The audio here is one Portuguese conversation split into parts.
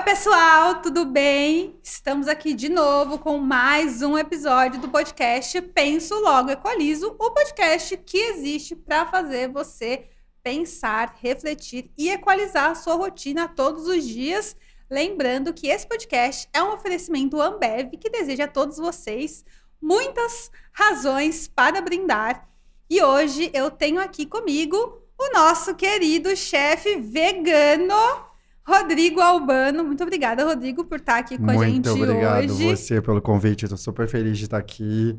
Oi, pessoal, tudo bem? Estamos aqui de novo com mais um episódio do podcast Penso Logo Equalizo, o podcast que existe para fazer você pensar, refletir e equalizar a sua rotina todos os dias. Lembrando que esse podcast é um oferecimento Ambev que deseja a todos vocês muitas razões para brindar. E hoje eu tenho aqui comigo o nosso querido chefe vegano, Rodrigo Albano. Muito obrigada, Rodrigo, por estar aqui com muito a gente hoje. Muito obrigado você pelo convite. Estou super feliz de estar aqui.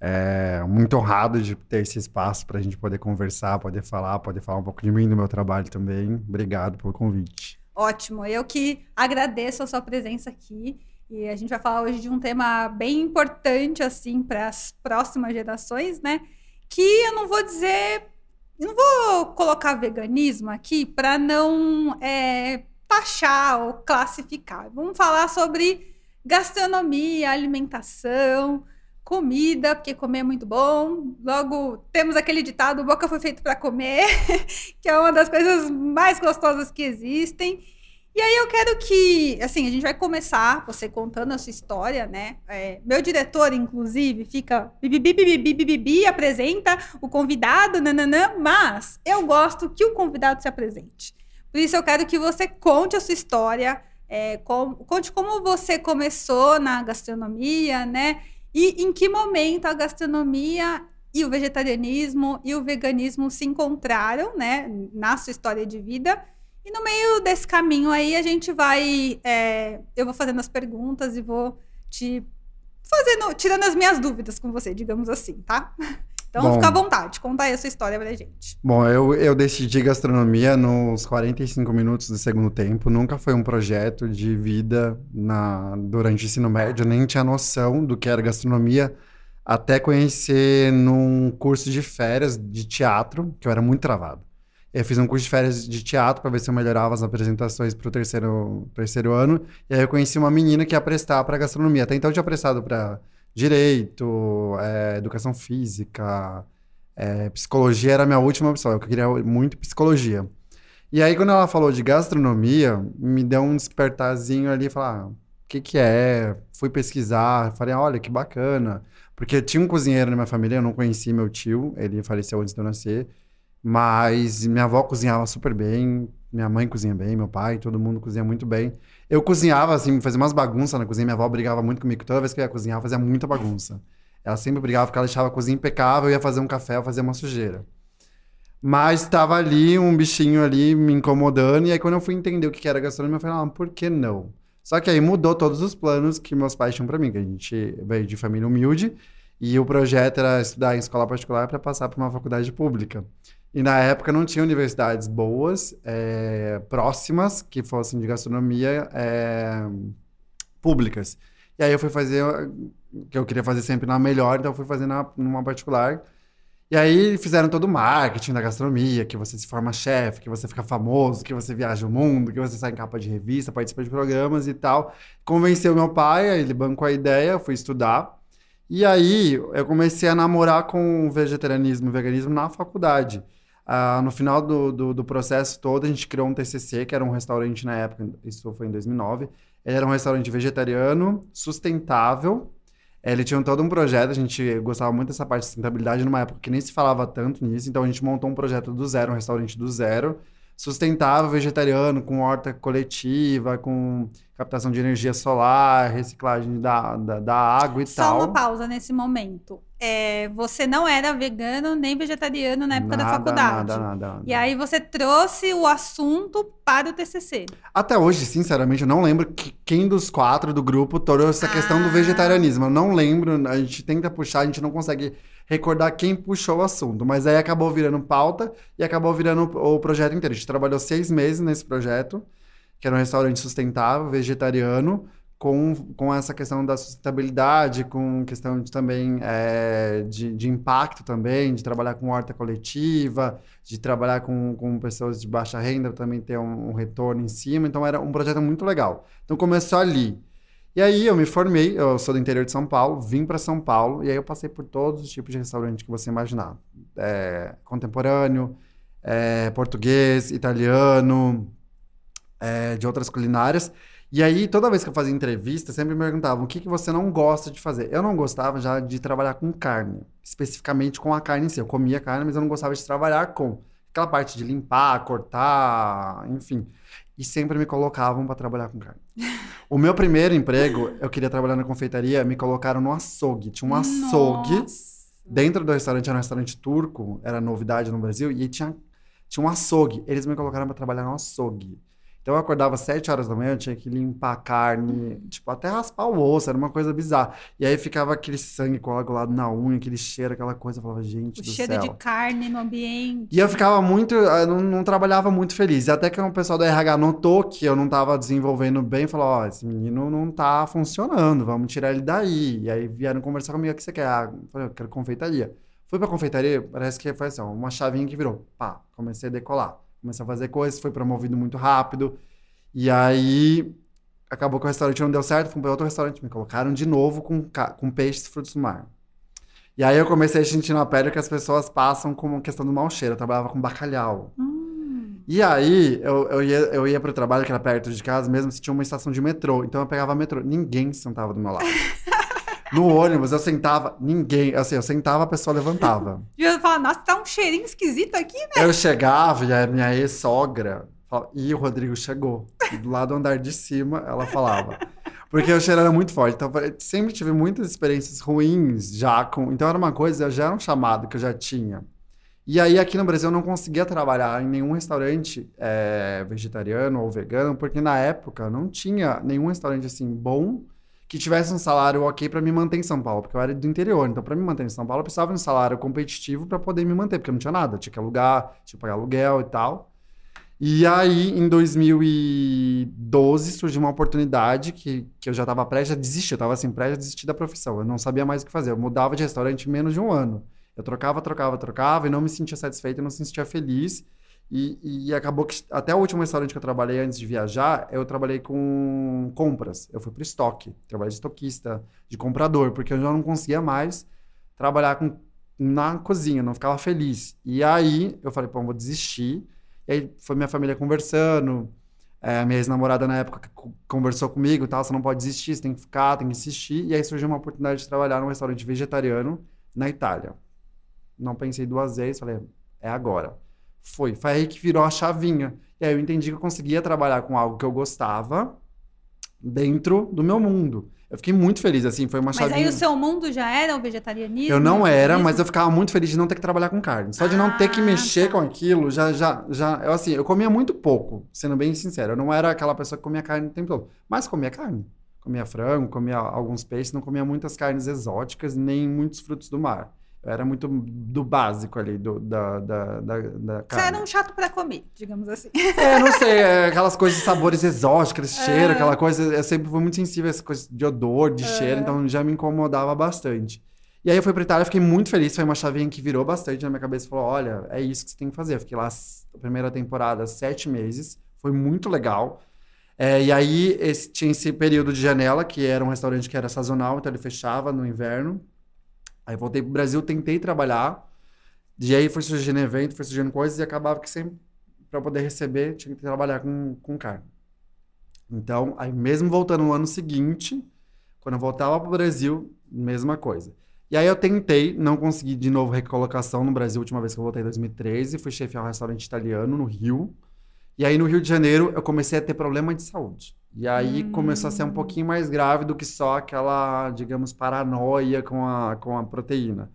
É, muito honrado de ter esse espaço para a gente poder conversar, poder falar, poder falar um pouco de mim, do meu trabalho também. Obrigado pelo convite. Ótimo. Eu que agradeço a sua presença aqui. E a gente vai falar hoje de um tema bem importante, assim, para as próximas gerações, né? Que eu não vou dizer. Não vou colocar veganismo aqui para não é, taxar ou classificar. Vamos falar sobre gastronomia, alimentação, comida, porque comer é muito bom. Logo, temos aquele ditado: boca foi feito para comer, que é uma das coisas mais gostosas que existem. E aí eu quero que, assim, a gente vai começar você contando a sua história, né? É, meu diretor, inclusive, fica bibibi, apresenta o convidado, nananã, mas eu gosto que o convidado se apresente. Por isso eu quero que você conte a sua história, é, com, conte como você começou na gastronomia, né? E em que momento a gastronomia e o vegetarianismo e o veganismo se encontraram, né, na sua história de vida e no meio desse caminho aí, a gente vai. É, eu vou fazendo as perguntas e vou te fazendo, tirando as minhas dúvidas com você, digamos assim, tá? Então Bom, fica à vontade, conta aí a sua história pra gente. Bom, eu, eu decidi gastronomia nos 45 minutos do segundo tempo. Nunca foi um projeto de vida na, durante o ensino médio, nem tinha noção do que era gastronomia, até conhecer num curso de férias de teatro, que eu era muito travado. Eu fiz um curso de férias de teatro para ver se eu melhorava as apresentações para o terceiro, terceiro ano. E aí eu conheci uma menina que ia prestar para gastronomia. Até então eu tinha prestado para direito, é, educação física, é, psicologia era a minha última opção. Eu queria muito psicologia. E aí quando ela falou de gastronomia, me deu um despertarzinho ali, falar, ah, o que que é? Fui pesquisar, falei, olha que bacana. Porque tinha um cozinheiro na minha família, eu não conheci meu tio, ele faleceu antes de eu nascer. Mas minha avó cozinhava super bem, minha mãe cozinha bem, meu pai, todo mundo cozinha muito bem. Eu cozinhava, assim, fazia umas bagunças na cozinha. Minha avó brigava muito comigo. Toda vez que eu ia cozinhar, eu fazia muita bagunça. Ela sempre brigava porque ela deixava a cozinha impecável, eu ia fazer um café, eu fazia uma sujeira. Mas estava ali um bichinho ali me incomodando. E aí, quando eu fui entender o que era gastronomia, eu falei, ah, por que não? Só que aí mudou todos os planos que meus pais tinham para mim, que a gente veio de família humilde. E o projeto era estudar em escola particular para passar para uma faculdade pública. E na época não tinha universidades boas, é, próximas, que fossem de gastronomia é, públicas. E aí eu fui fazer, que eu queria fazer sempre na melhor, então eu fui fazer na, numa particular. E aí fizeram todo o marketing da gastronomia, que você se forma chefe, que você fica famoso, que você viaja o mundo, que você sai em capa de revista, participa de programas e tal. Convenceu meu pai, ele bancou a ideia, eu fui estudar. E aí eu comecei a namorar com o vegetarianismo e veganismo na faculdade. Uh, no final do, do, do, processo todo, a gente criou um TCC, que era um restaurante na época, isso foi em 2009. Ele era um restaurante vegetariano, sustentável. Ele tinha todo um projeto, a gente gostava muito dessa parte de sustentabilidade numa época que nem se falava tanto nisso, então a gente montou um projeto do zero, um restaurante do zero, sustentável, vegetariano, com horta coletiva, com captação de energia solar, reciclagem da, da, da água e Só tal. Só uma pausa nesse momento é, você não era vegano nem vegetariano na época nada, da faculdade. Nada, nada, nada. E aí você trouxe o assunto para o TCC. Até hoje, sinceramente, eu não lembro que, quem dos quatro do grupo trouxe essa ah. questão do ah. vegetarianismo. Eu não lembro, a gente tenta puxar, a gente não consegue recordar quem puxou o assunto. Mas aí acabou virando pauta e acabou virando o projeto inteiro. A gente trabalhou seis meses nesse projeto, que era um restaurante sustentável, vegetariano com, com essa questão da sustentabilidade, com questão de, também é, de, de, impacto também, de trabalhar com horta coletiva, de trabalhar com, com pessoas de baixa renda, também ter um, um, retorno em cima. Então, era um projeto muito legal. Então, começou ali. E aí, eu me formei, eu sou do interior de São Paulo, vim para São Paulo, e aí eu passei por todos os tipos de restaurante que você imaginar. É, contemporâneo, é, português, italiano, é, de outras culinárias. E aí, toda vez que eu fazia entrevista, sempre me perguntavam o que, que você não gosta de fazer. Eu não gostava já de trabalhar com carne, especificamente com a carne em si. Eu comia carne, mas eu não gostava de trabalhar com aquela parte de limpar, cortar, enfim. E sempre me colocavam para trabalhar com carne. O meu primeiro emprego, eu queria trabalhar na confeitaria, me colocaram no açougue. Tinha um açougue Nossa. dentro do restaurante, era um restaurante turco, era novidade no Brasil, e tinha, tinha um açougue. Eles me colocaram para trabalhar no açougue. Então eu acordava às 7 horas da manhã, eu tinha que limpar a carne, tipo, até raspar o osso, era uma coisa bizarra. E aí ficava aquele sangue coagulado na unha, aquele cheiro, aquela coisa, eu falava, gente O do cheiro céu. de carne no ambiente. E eu ficava muito, eu não, não trabalhava muito feliz. Até que o pessoal do RH notou que eu não estava desenvolvendo bem, falou: Ó, esse menino não tá funcionando, vamos tirar ele daí. E aí vieram conversar comigo: o que você quer? Ah, eu falei: eu quero confeitaria. Fui pra confeitaria, parece que foi assim, ó, uma chavinha que virou. Pá, comecei a decolar. Comecei a fazer coisas, foi promovido muito rápido. E aí acabou que o restaurante não deu certo, fui para outro restaurante, me colocaram de novo com, com peixes e frutos do mar. E aí eu comecei a sentir na pele que as pessoas passam com questão do mau cheiro. Eu trabalhava com bacalhau. Hum. E aí eu, eu ia, eu ia pro trabalho, que era perto de casa mesmo, se tinha uma estação de metrô. Então eu pegava metrô. Ninguém sentava do meu lado. No ônibus eu sentava, ninguém. Assim, eu sentava, a pessoa levantava. E eu falo, nossa, tá um cheirinho esquisito aqui, né? Eu chegava e a minha ex-sogra falava, e o Rodrigo chegou. E do lado do andar de cima, ela falava. Porque o cheiro era muito forte. Então, eu sempre tive muitas experiências ruins já com. Então, era uma coisa, já era um chamado que eu já tinha. E aí, aqui no Brasil, eu não conseguia trabalhar em nenhum restaurante é, vegetariano ou vegano, porque na época não tinha nenhum restaurante assim bom que tivesse um salário ok para me manter em São Paulo, porque eu era do interior. Então, para me manter em São Paulo, eu precisava de um salário competitivo para poder me manter, porque não tinha nada, tinha que alugar, tinha que pagar aluguel e tal. E aí, em 2012, surgiu uma oportunidade que, que eu já estava prestes a desistir, eu estava assim, prestes a desistir da profissão, eu não sabia mais o que fazer. Eu mudava de restaurante em menos de um ano. Eu trocava, trocava, trocava e não me sentia satisfeito, eu não me sentia feliz. E, e acabou que até o último restaurante que eu trabalhei antes de viajar, eu trabalhei com compras. Eu fui pro estoque, trabalhei de estoquista, de comprador, porque eu já não conseguia mais trabalhar com, na cozinha, não ficava feliz. E aí eu falei, pô, eu vou desistir. E aí foi minha família conversando, é, minha ex-namorada na época co- conversou comigo, tal, você não pode desistir, você tem que ficar, tem que insistir. E aí surgiu uma oportunidade de trabalhar num restaurante vegetariano na Itália. Não pensei duas vezes, falei, é agora. Foi, foi aí que virou a chavinha. E aí eu entendi que eu conseguia trabalhar com algo que eu gostava dentro do meu mundo. Eu fiquei muito feliz, assim, foi uma Mas chavinha. aí o seu mundo já era o vegetarianismo? Eu não o era, veganismo? mas eu ficava muito feliz de não ter que trabalhar com carne. Só de não ter que Ah, mexer tá. com aquilo, já, já, já. Eu, assim, eu comia muito pouco, sendo bem sincero. Eu não era aquela pessoa que comia carne o tempo todo. Mas comia carne. Comia frango, comia alguns peixes, não comia muitas carnes exóticas, nem muitos frutos do mar. Era muito do básico ali, do, da, da, da, da Você era um chato pra comer, digamos assim. É, não sei, é, aquelas coisas de sabores exóticos, cheiro, É. aquela coisa. Eu sempre fui muito sensível a essa coisa de odor, de cheiro, então já me incomodava bastante. E aí eu fui pra Itália, fiquei muito feliz, foi uma chavinha que virou bastante na minha cabeça e falou: olha, é isso que você tem que fazer. Eu fiquei lá a primeira temporada, sete meses, foi muito legal. É, e aí esse- tinha esse período de janela, que era um restaurante que era sazonal, então ele fechava no inverno. Aí voltei pro Brasil, tentei trabalhar. E aí foi surgindo evento, foi surgindo coisas e acabava que sempre, para poder receber, tinha que trabalhar com, com carne. Então, aí mesmo voltando no ano seguinte, quando eu voltava pro Brasil, mesma coisa. E aí eu tentei, não consegui de novo recolocação no Brasil, última vez que eu voltei em 2013, fui chefiar um restaurante italiano no Rio. E aí no Rio de Janeiro eu comecei a ter problema de saúde. E aí Hum. começou a ser um pouquinho mais grave do que só aquela, digamos, paranoia com a, com a proteína.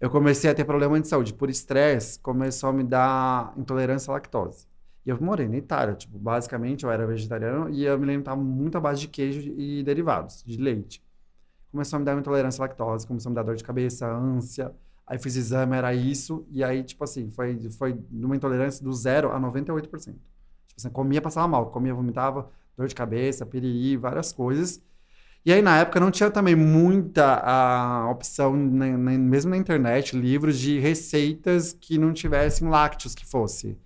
Eu comecei a ter problema de saúde. Por estresse, começou a me dar intolerância à lactose. E eu morei na Itália, tipo, basicamente eu era vegetariano e eu me alimentava muito à base de queijo e derivados, de leite. Começou a me dar intolerância à lactose, começou a me dar dor de cabeça, ânsia. Aí fiz exame, era isso. E aí, tipo assim, foi, foi uma intolerância do zero a 98%. Tipo assim, comia, passava mal. Comia, vomitava, dor de cabeça, piriri, várias coisas. E aí, na época, não tinha também muita a opção, mesmo na internet, livros de receitas que não tivessem lácteos que fosse.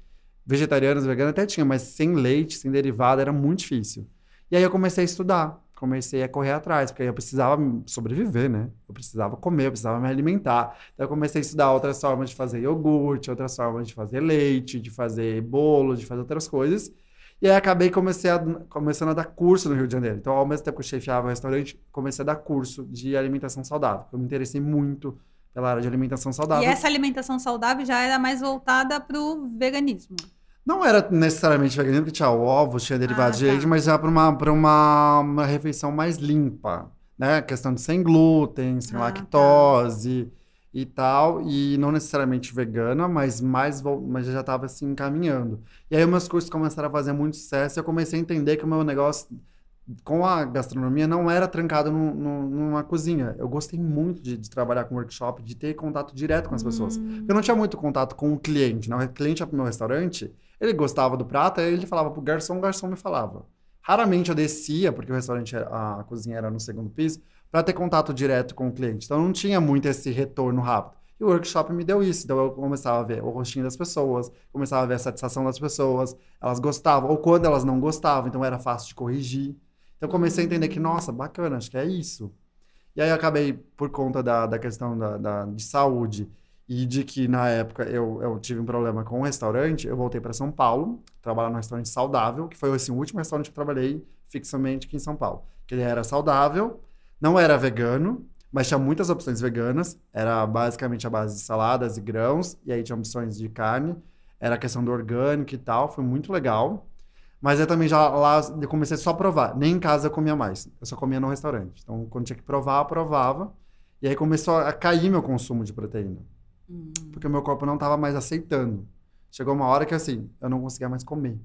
Vegetarianos, veganos até tinha, mas sem leite, sem derivado, era muito difícil. E aí eu comecei a estudar, comecei a correr atrás, porque aí eu precisava sobreviver, né? Eu precisava comer, eu precisava me alimentar. Então eu comecei a estudar outras formas de fazer iogurte, outras formas de fazer leite, de fazer bolo, de fazer outras coisas. E aí acabei comecei a, começando a dar curso no Rio de Janeiro. Então, ao mesmo tempo que eu chefiava o restaurante, comecei a dar curso de alimentação saudável. Eu me interessei muito pela área de alimentação saudável. E essa alimentação saudável já era mais voltada para o veganismo? Não era necessariamente veganismo, porque tinha ovos, tinha derivados Ah, de tá. leite, mas já para uma, pra uma, uma refeição mais limpa, né? Questão de sem glúten, sem Ah, tá. E tal, e não necessariamente vegana, mas mais mas já estava assim encaminhando. E aí meus cursos começaram a fazer muito sucesso, e eu comecei a entender que o meu negócio com a gastronomia não era trancado num- num- numa cozinha. Eu gostei muito de, de trabalhar com workshop, de ter contato direto com as pessoas. Hum. Eu não tinha muito contato com o cliente. Né? O cliente ia pro meu restaurante, ele gostava do prato, aí ele falava pro garçom, o garçom me falava. Raramente eu descia, porque o restaurante, era- a cozinha era no segundo piso, para ter contato direto com o cliente. Então não tinha muito esse retorno rápido. E o workshop me deu isso. Então eu começava a ver o rostinho das pessoas, começava a ver a satisfação das pessoas, elas gostavam, ou quando elas não gostavam, então era fácil de corrigir. Então comecei a entender que, nossa, bacana, acho que é isso. E aí acabei, por conta da, da questão da, da- de saúde e de que na época eu, eu tive um problema com o restaurante, eu voltei para São Paulo, trabalhar num restaurante saudável, que foi assim, o último restaurante que eu trabalhei fixamente aqui em São Paulo. Que ele era saudável, não era vegano, mas tinha muitas opções veganas, era basicamente a base de saladas e grãos, e aí tinha opções de carne, era a questão do orgânico e tal, foi muito legal. Mas eu também já lá eu comecei só a provar. Nem em casa eu comia mais. Eu só comia no restaurante. Então, quando tinha que provar, eu provava. E aí começou a cair meu consumo de proteína. Hum. Porque o meu corpo não estava mais aceitando. Chegou uma hora que, assim, eu não conseguia mais comer.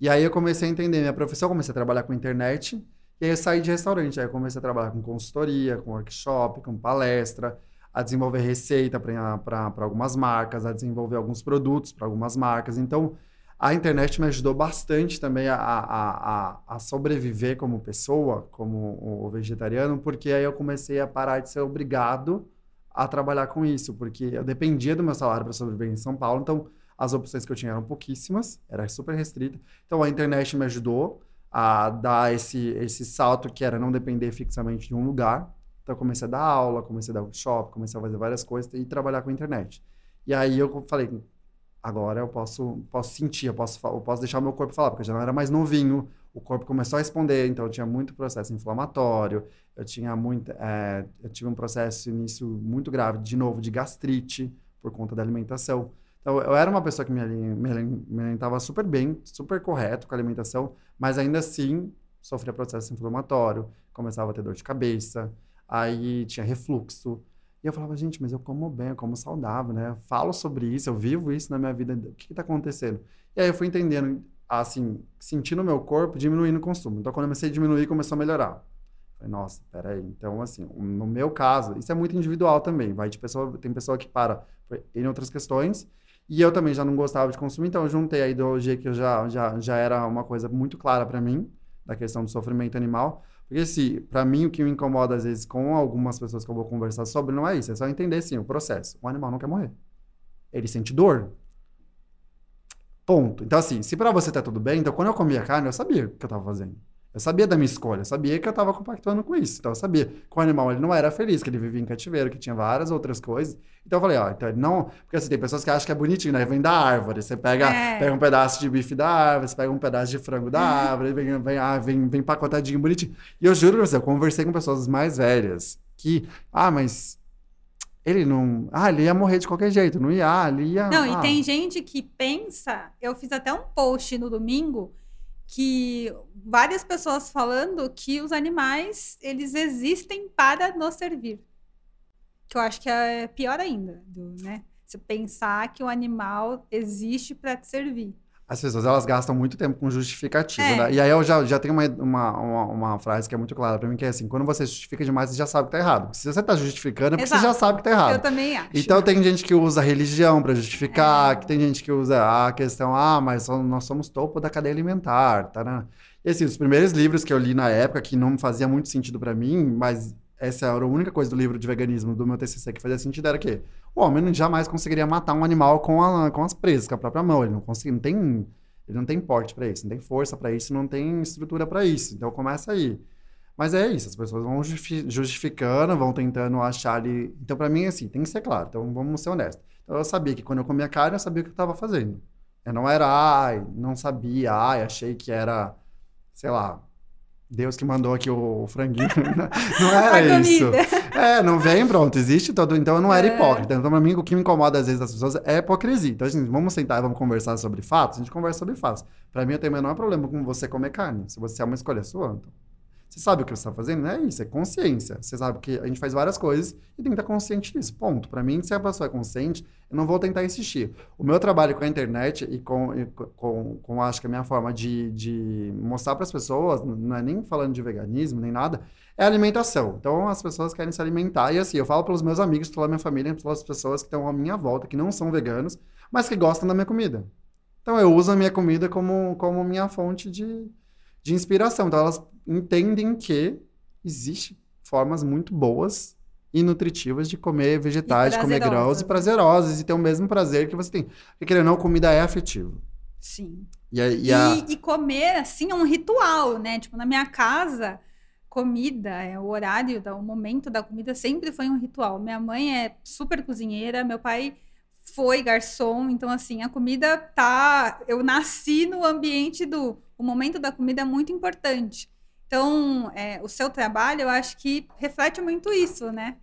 E aí eu comecei a entender minha profissão, comecei a trabalhar com internet. E aí eu saí de restaurante. Aí eu comecei a trabalhar com consultoria, com workshop, com palestra, a desenvolver receita para algumas marcas, a desenvolver alguns produtos para algumas marcas. Então, a internet me ajudou bastante também a, a, a, a sobreviver como pessoa, como o vegetariano, porque aí eu comecei a parar de ser obrigado a trabalhar com isso, porque eu dependia do meu salário para sobreviver em São Paulo, então as opções que eu tinha eram pouquíssimas, era super restrita. Então a internet me ajudou a dar esse, esse salto que era não depender fixamente de um lugar. Então eu comecei a dar aula, comecei a dar workshop, comecei a fazer várias coisas e trabalhar com a internet. E aí eu falei, agora eu posso, posso sentir, eu posso, eu posso deixar o meu corpo falar, porque eu já não era mais novinho, o corpo começou a responder, então eu tinha muito processo inflamatório, eu tinha muito, é, eu tive um processo início muito grave, de novo, de gastrite, por conta da alimentação. Então, eu era uma pessoa que me, alimentava super bem, super correto com a alimentação, mas ainda assim sofria processo inflamatório, começava a ter dor de cabeça, aí tinha refluxo. E eu falava, gente, mas eu como bem, eu como saudável, né? Eu falo sobre isso, eu vivo isso na minha vida, o que está acontecendo? E aí eu fui entendendo, assim, sentindo o meu corpo diminuindo o consumo. Então, quando eu comecei a diminuir, começou a melhorar. Falei, nossa, peraí. Então, assim, no meu caso, isso é muito individual também. Vai de pessoa, tem pessoa que para em outras questões. E eu também já não gostava de consumir, então eu juntei a ideologia que já, já, já era uma coisa muito clara para mim, da questão do sofrimento animal. Porque, se, para mim, o que me incomoda às vezes com algumas pessoas que eu vou conversar sobre não é isso, é só entender, sim, o processo. O animal não quer morrer. Ele sente dor. Ponto. Então, assim, se para você tá tudo bem, então quando eu comia carne, eu sabia o que eu tava fazendo. Eu sabia da minha escolha, eu sabia que eu estava compactuando com isso. Então eu sabia que o animal ele não era feliz, que ele vivia em cativeiro, que tinha várias outras coisas. Então eu falei, ó, então ele não. Porque assim, tem pessoas que acham que é bonitinho, né? Vem da árvore. Você pega, É. pega um pedaço de bife da árvore, você pega um pedaço de frango da árvore, vem, vem, ah, vem, vem pacotadinho, bonitinho. E eu juro pra você, eu conversei com pessoas mais velhas que, ah, mas ele não. Ah, ele ia morrer de qualquer jeito, não ia, ah, ele ia. Não, e ah. tem gente que pensa. Eu fiz até um post no domingo que várias pessoas falando que os animais eles existem para nos servir. Que eu acho que é pior ainda, né? Você pensar que o animal existe para te servir. As pessoas, elas gastam muito tempo com justificativa, É. né? E aí eu já, já tenho uma, uma, uma, uma frase que é muito clara pra mim, que é assim, quando você justifica demais, você já sabe que tá errado. Se você tá justificando, é porque você Exato. já sabe que tá errado. Eu também acho. Então tem gente que usa religião pra justificar, É. que tem gente que usa a questão, ah, mas nós somos topo da cadeia alimentar, tá? né? E assim, os primeiros livros que eu li na época, que não fazia muito sentido pra mim, mas essa era a única coisa do livro de veganismo do meu TCC que fazia sentido, era que o homem jamais conseguiria matar um animal com, a- com as presas, com a própria mão. Ele não consegue, não tem, ele não tem porte pra isso, não tem força pra isso, não tem estrutura pra isso. Então começa aí. Mas é isso, as pessoas vão justifi- justificando, vão tentando achar ali. Então, pra mim, assim, tem que ser claro. Então, vamos ser honestos. Então, eu sabia que quando eu comia carne, eu sabia o que eu estava fazendo. Eu não era, ai, não sabia, ai, achei que era, sei lá, Deus que mandou aqui o, franguinho. não era isso. É, não vem, pronto, existe todo. Então eu não era é. hipócrita. Então, pra mim, o que me incomoda às vezes das pessoas é hipocrisia. Então, assim, vamos sentar e vamos conversar sobre fatos? A gente conversa sobre fatos. Pra mim, eu tenho o menor problema com você comer carne. Se você é uma escolha sua, então. Você sabe o que você está fazendo? Não é isso, é consciência. Você sabe que a gente faz várias coisas e tem que estar consciente disso. Ponto. Para mim, se a pessoa é consciente, eu não vou tentar insistir. O meu trabalho com a internet e com, e com, com acho que a minha forma de, de mostrar para as pessoas, não é nem falando de veganismo nem nada, é alimentação. Então, as pessoas querem se alimentar. E assim, eu falo pelos meus amigos, pela minha família, pelas pessoas que estão à minha volta, que não são veganos, mas que gostam da minha comida. Então, eu uso a minha comida como, como minha fonte de, de inspiração. Então, elas entendem que existe formas muito boas e nutritivas de comer vegetais, de comer grãos e prazerosas e ter o mesmo prazer que você tem. Porque, querendo ou não, comida é afetivo. Sim. E, a, e, a... e, e, comer, assim, é um ritual, né? Tipo, na minha casa, comida, é o horário, o momento da comida sempre foi um ritual. Minha mãe é super cozinheira, meu pai foi garçom, então, assim, a comida tá... Eu nasci no ambiente do... O momento da comida é muito importante. Então, é, o seu trabalho, eu acho que reflete muito isso, né?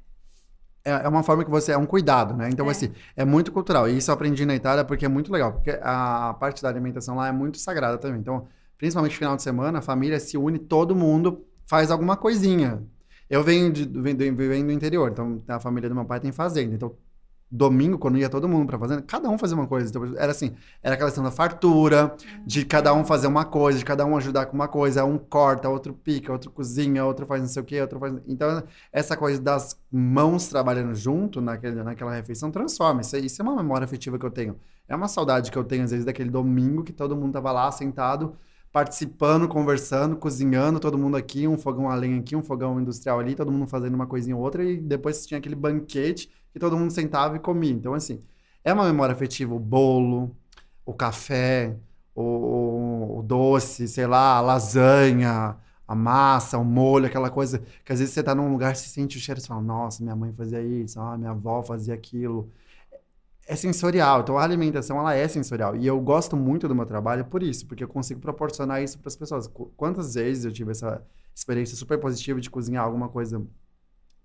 É, é uma forma que você. É um cuidado, né? Então, é. assim, é muito cultural. E isso eu aprendi na Itália porque é muito legal. Porque a parte da alimentação lá é muito sagrada também. Então, principalmente no final de semana, a família se une, todo mundo faz alguma coisinha. Eu venho, de, venho, venho do interior, então a família do meu pai tem fazenda. Então, domingo, quando ia todo mundo pra fazenda, cada um fazia uma coisa. Então, era assim, era aquela questão da fartura, de cada um fazer uma coisa, de cada um ajudar com uma coisa. Um corta, outro pica, outro cozinha, outro faz não sei o quê, outro faz... Então, essa coisa das mãos trabalhando junto naquele, naquela refeição transforma. Isso, isso é uma memória afetiva que eu tenho. É uma saudade que eu tenho, às vezes, daquele domingo que todo mundo tava lá sentado, participando, conversando, cozinhando, todo mundo aqui, um fogão a lenha aqui, um fogão industrial ali, todo mundo fazendo uma coisinha ou outra, e depois tinha aquele banquete que todo mundo sentava e comia. Então, assim, é uma memória afetiva o bolo, o café, o, o doce, sei lá, a lasanha, a massa, o molho, aquela coisa que às vezes você tá num lugar, se sente o cheiro e fala, nossa, minha mãe fazia isso, ah, minha avó fazia aquilo. É sensorial, então a alimentação ela é sensorial. E eu gosto muito do meu trabalho por isso, porque eu consigo proporcionar isso para as pessoas. Quantas vezes eu tive essa experiência super positiva de cozinhar alguma coisa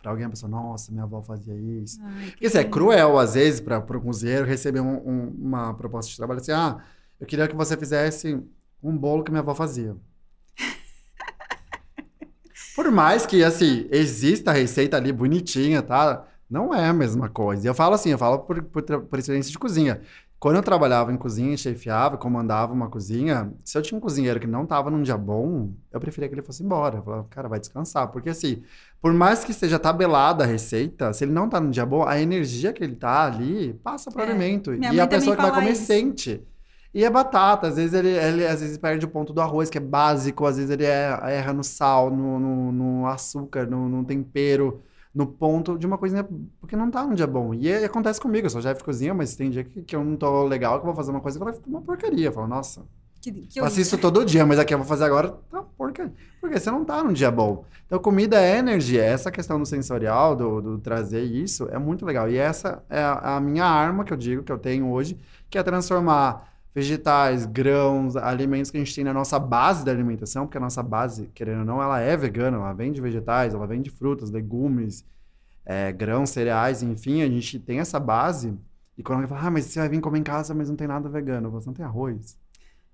para alguém, a pessoa, nossa, minha avó fazia isso. Ai, Porque isso é cruel, às vezes, para o cozinheiro receber um, um, uma proposta de trabalho assim, ah, eu queria que você fizesse um bolo que minha avó fazia. Por mais que, assim, exista a receita ali bonitinha, tá? Não é a mesma coisa. Eu falo assim, eu falo por, por, por experiência de cozinha. Quando eu trabalhava em cozinha, chefiava, comandava uma cozinha, se eu tinha um cozinheiro que não estava num dia bom, eu preferia que ele fosse embora. Eu falava, cara, vai descansar. Porque assim, por mais que seja tabelada a receita, se ele não está num dia bom, a energia que ele está ali passa para o é. alimento. E a pessoa que vai comer isso. sente. E é batata, às vezes ele, ele, às vezes perde o ponto do arroz, que é básico, às vezes ele é, erra no sal, no, no, no açúcar, no, no tempero no ponto de uma coisinha, porque não tá um dia bom. E, acontece comigo, eu sou chefe de cozinha, mas tem dia que, que eu não tô legal, que eu vou fazer uma coisa e vai ficar uma porcaria. Eu falo, nossa, que, que faço isso todo dia, mas aqui eu vou fazer agora, tá porcaria. Porque você não tá num dia bom. Então, comida é energia. Essa questão do sensorial, do, do trazer isso, é muito legal. E essa é a, a minha arma que eu digo, que eu tenho hoje, que é transformar vegetais, grãos, alimentos que a gente tem na nossa base da alimentação, porque a nossa base, querendo ou não, ela é vegana, ela vem de vegetais, ela vem de frutas, legumes, é, grãos, cereais, enfim, a gente tem essa base. E quando alguém fala, ah, mas você vai vir comer em casa, mas não tem nada vegano, você não tem arroz.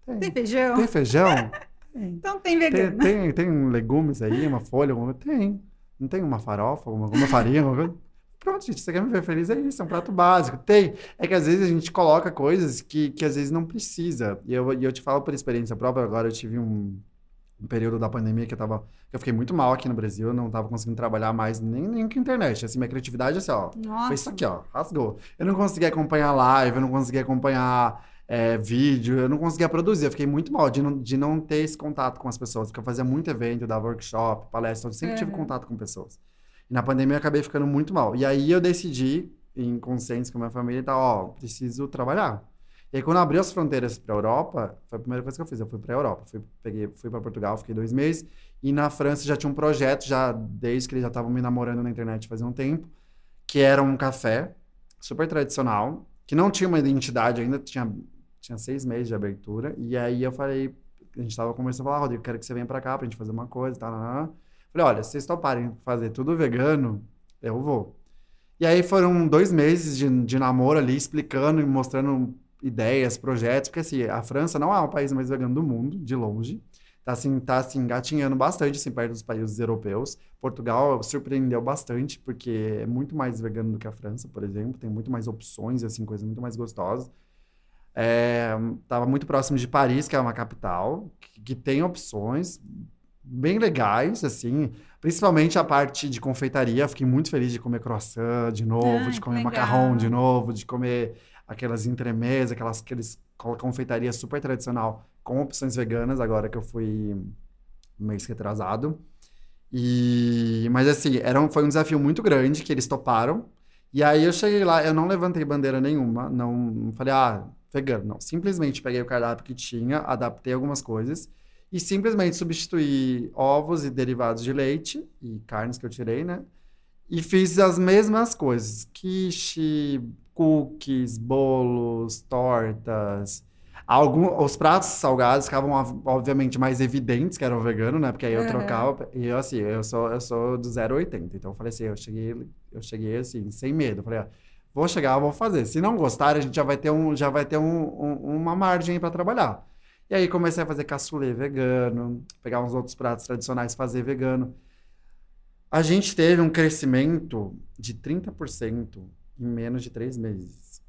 Tem, tem feijão. Tem feijão? tem. Então tem vegano. Tem, tem, tem, legumes aí, uma folha, alguma... tem. Não tem uma farofa, alguma, alguma farinha, alguma coisa? Pronto, gente, você quer me ver feliz? É isso, é um prato básico. Tem. É que às vezes a gente coloca coisas que, que às vezes não precisa. E eu, e eu te falo por experiência própria, agora eu tive um, um período da pandemia que eu tava. Eu fiquei muito mal aqui no Brasil, eu não tava conseguindo trabalhar mais nem, nem com internet. Assim, minha criatividade, assim, ó. Nossa. Foi isso aqui, ó. Rasgou. Eu não conseguia acompanhar live, eu não conseguia acompanhar. É, vídeo, eu não conseguia produzir, eu fiquei muito mal de não, de não ter esse contato com as pessoas, porque eu fazia muito evento, dava workshop, palestra, eu sempre tive contato com pessoas. E na pandemia eu acabei ficando muito mal. E aí eu decidi, em consenso com a minha família, tá, ó, preciso trabalhar. E aí quando abriu as fronteiras para a Europa, foi a primeira coisa que eu fiz, eu fui para a Europa. Fui, peguei, fui para Portugal, fiquei dois meses. E na França já tinha um projeto, já desde que eles já estavam me namorando na internet fazia um tempo, que era um café super tradicional, que não tinha uma identidade ainda, tinha tinha seis meses de abertura. E aí eu falei, a gente tava conversando, falei, ah, Rodrigo, quero que você venha pra cá pra gente fazer uma coisa, tá, tá, tá. Falei, olha, vocês toparem fazer tudo vegano, eu vou. E aí foram dois meses de, de namoro ali, explicando e mostrando ideias, projetos, porque assim, a França não é o país mais vegano do mundo, de longe. Tá assim, tá bastante assim, perto dos países europeus. Portugal surpreendeu bastante, porque é muito mais vegano do que a França, por exemplo. Tem muito mais opções, assim, coisas muito mais gostosas. É, tava muito próximo de Paris, que é uma capital, que, que tem opções bem legais, assim. Principalmente a parte de confeitaria. Fiquei muito feliz de comer croissant de novo, de comer macarrão de novo, de comer aquelas entremesas, aquelas aqueles confeitaria super tradicional com opções veganas, agora que eu fui mês retrasado. E, mas assim, era um, foi um desafio muito grande que eles toparam. E aí eu cheguei lá, eu não levantei bandeira nenhuma, não falei, ah, vegano, não. Simplesmente peguei o cardápio que tinha, adaptei algumas coisas e simplesmente substituí ovos e derivados de leite e carnes que eu tirei, né? E fiz as mesmas coisas: quiche, cookies, bolos, tortas, Algum, os pratos salgados ficavam, obviamente, mais evidentes que eram vegano, né? Porque aí eu uhum. trocava. E eu, assim, eu sou, eu sou do 0,80. Então eu falei assim, eu cheguei, eu cheguei assim, sem medo. Eu falei, ó, vou chegar, vou fazer. Se não gostar, a gente já vai ter, um, já vai ter um, um, uma margem para trabalhar. E aí comecei a fazer cassoulet vegano, pegar uns outros pratos tradicionais, fazer vegano. A gente teve um crescimento de 30% em menos de três meses.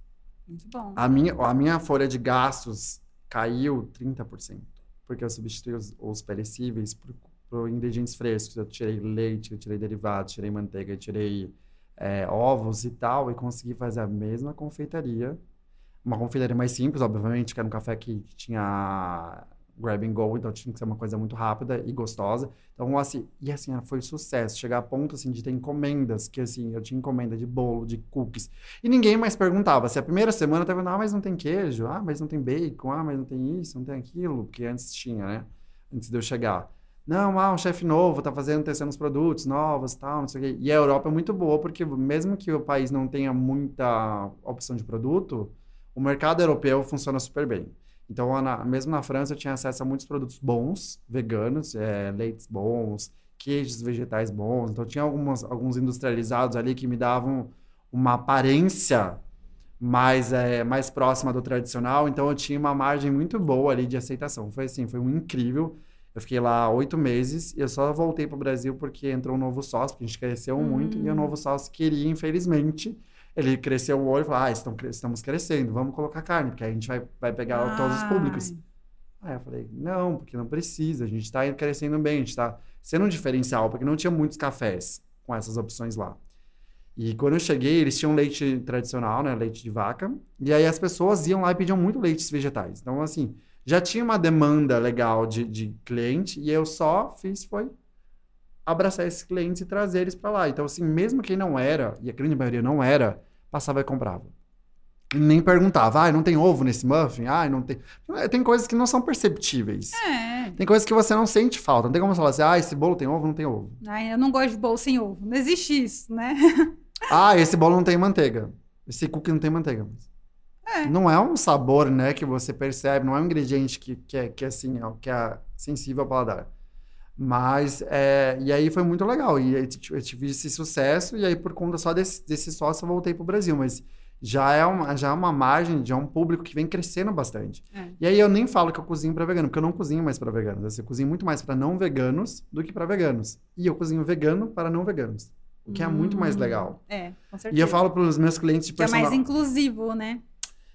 Muito bom. A minha, a minha folha de gastos caiu 30%, porque eu substituí os, os perecíveis por, por, ingredientes frescos. Eu tirei leite, eu tirei derivados, tirei manteiga, tirei é, ovos e tal, e consegui fazer a mesma confeitaria. Uma confeitaria mais simples, obviamente, que era um café que, tinha grab and go, então tinha que ser uma coisa muito rápida e gostosa. Então, assim, e assim, foi sucesso, chegar a ponto, assim, de ter encomendas, que, assim, eu tinha encomenda de bolo, de cookies, e ninguém mais perguntava, se a primeira semana tava, ah, mas não tem queijo, ah, mas não tem bacon, ah, mas não tem isso, não tem aquilo, que antes tinha, né, antes de eu chegar. Não, ah, um chefe novo, tá fazendo, testando os produtos novos, tal, não sei o quê. E a Europa é muito boa, porque mesmo que o país não tenha muita opção de produto, o mercado europeu funciona super bem. Então, na, mesmo na França, eu tinha acesso a muitos produtos bons, veganos, é, leites bons, queijos vegetais bons. Então, tinha algumas, alguns industrializados ali que me davam uma aparência mais, é, mais próxima do tradicional. Então, eu tinha uma margem muito boa ali de aceitação. Foi assim, foi um incrível. Eu fiquei lá oito meses e eu só voltei para o Brasil porque entrou um novo sócio, porque a gente cresceu hum. muito e o novo sócio queria, infelizmente, ele cresceu o olho e falou: Ah, estão, estamos crescendo, vamos colocar carne, porque a gente vai, vai pegar Ai. todos os públicos. Aí eu falei: Não, porque não precisa, a gente está crescendo bem, a gente está sendo um diferencial, porque não tinha muitos cafés com essas opções lá. E quando eu cheguei, eles tinham leite tradicional, né? Leite de vaca. E aí as pessoas iam lá e pediam muito leites vegetais. Então, assim, já tinha uma demanda legal de, de cliente e eu só fiz foi abraçar esses clientes e trazer eles para lá. Então, assim, mesmo quem não era, e a grande maioria não era, passava e comprava. E nem perguntava, ah, não tem ovo nesse muffin? Ah, não tem. Tem coisas que não são perceptíveis. É. Tem coisas que você não sente falta. Não tem como falar assim, ah, esse bolo tem ovo, não tem ovo. Ai, eu não gosto de bolo sem ovo. Não existe isso, né? ah, esse bolo não tem manteiga. Esse cookie não tem manteiga. É. Não é um sabor, né, que você percebe, não é um ingrediente que, que, é, que é assim, que é sensível ao paladar. Mas, é, e aí foi muito legal. E eu tive esse sucesso, e aí por conta só desse, desse sócio eu voltei para o Brasil. Mas já é, uma, já é uma margem, já é um público que vem crescendo bastante. É. E aí eu nem falo que eu cozinho para vegano, porque eu não cozinho mais para veganos. Eu cozinho muito mais para não veganos do que para veganos. E eu cozinho vegano para não veganos. O que hum, é muito mais legal. É, com certeza. E eu falo para os meus clientes de personal... Que é mais inclusivo, né?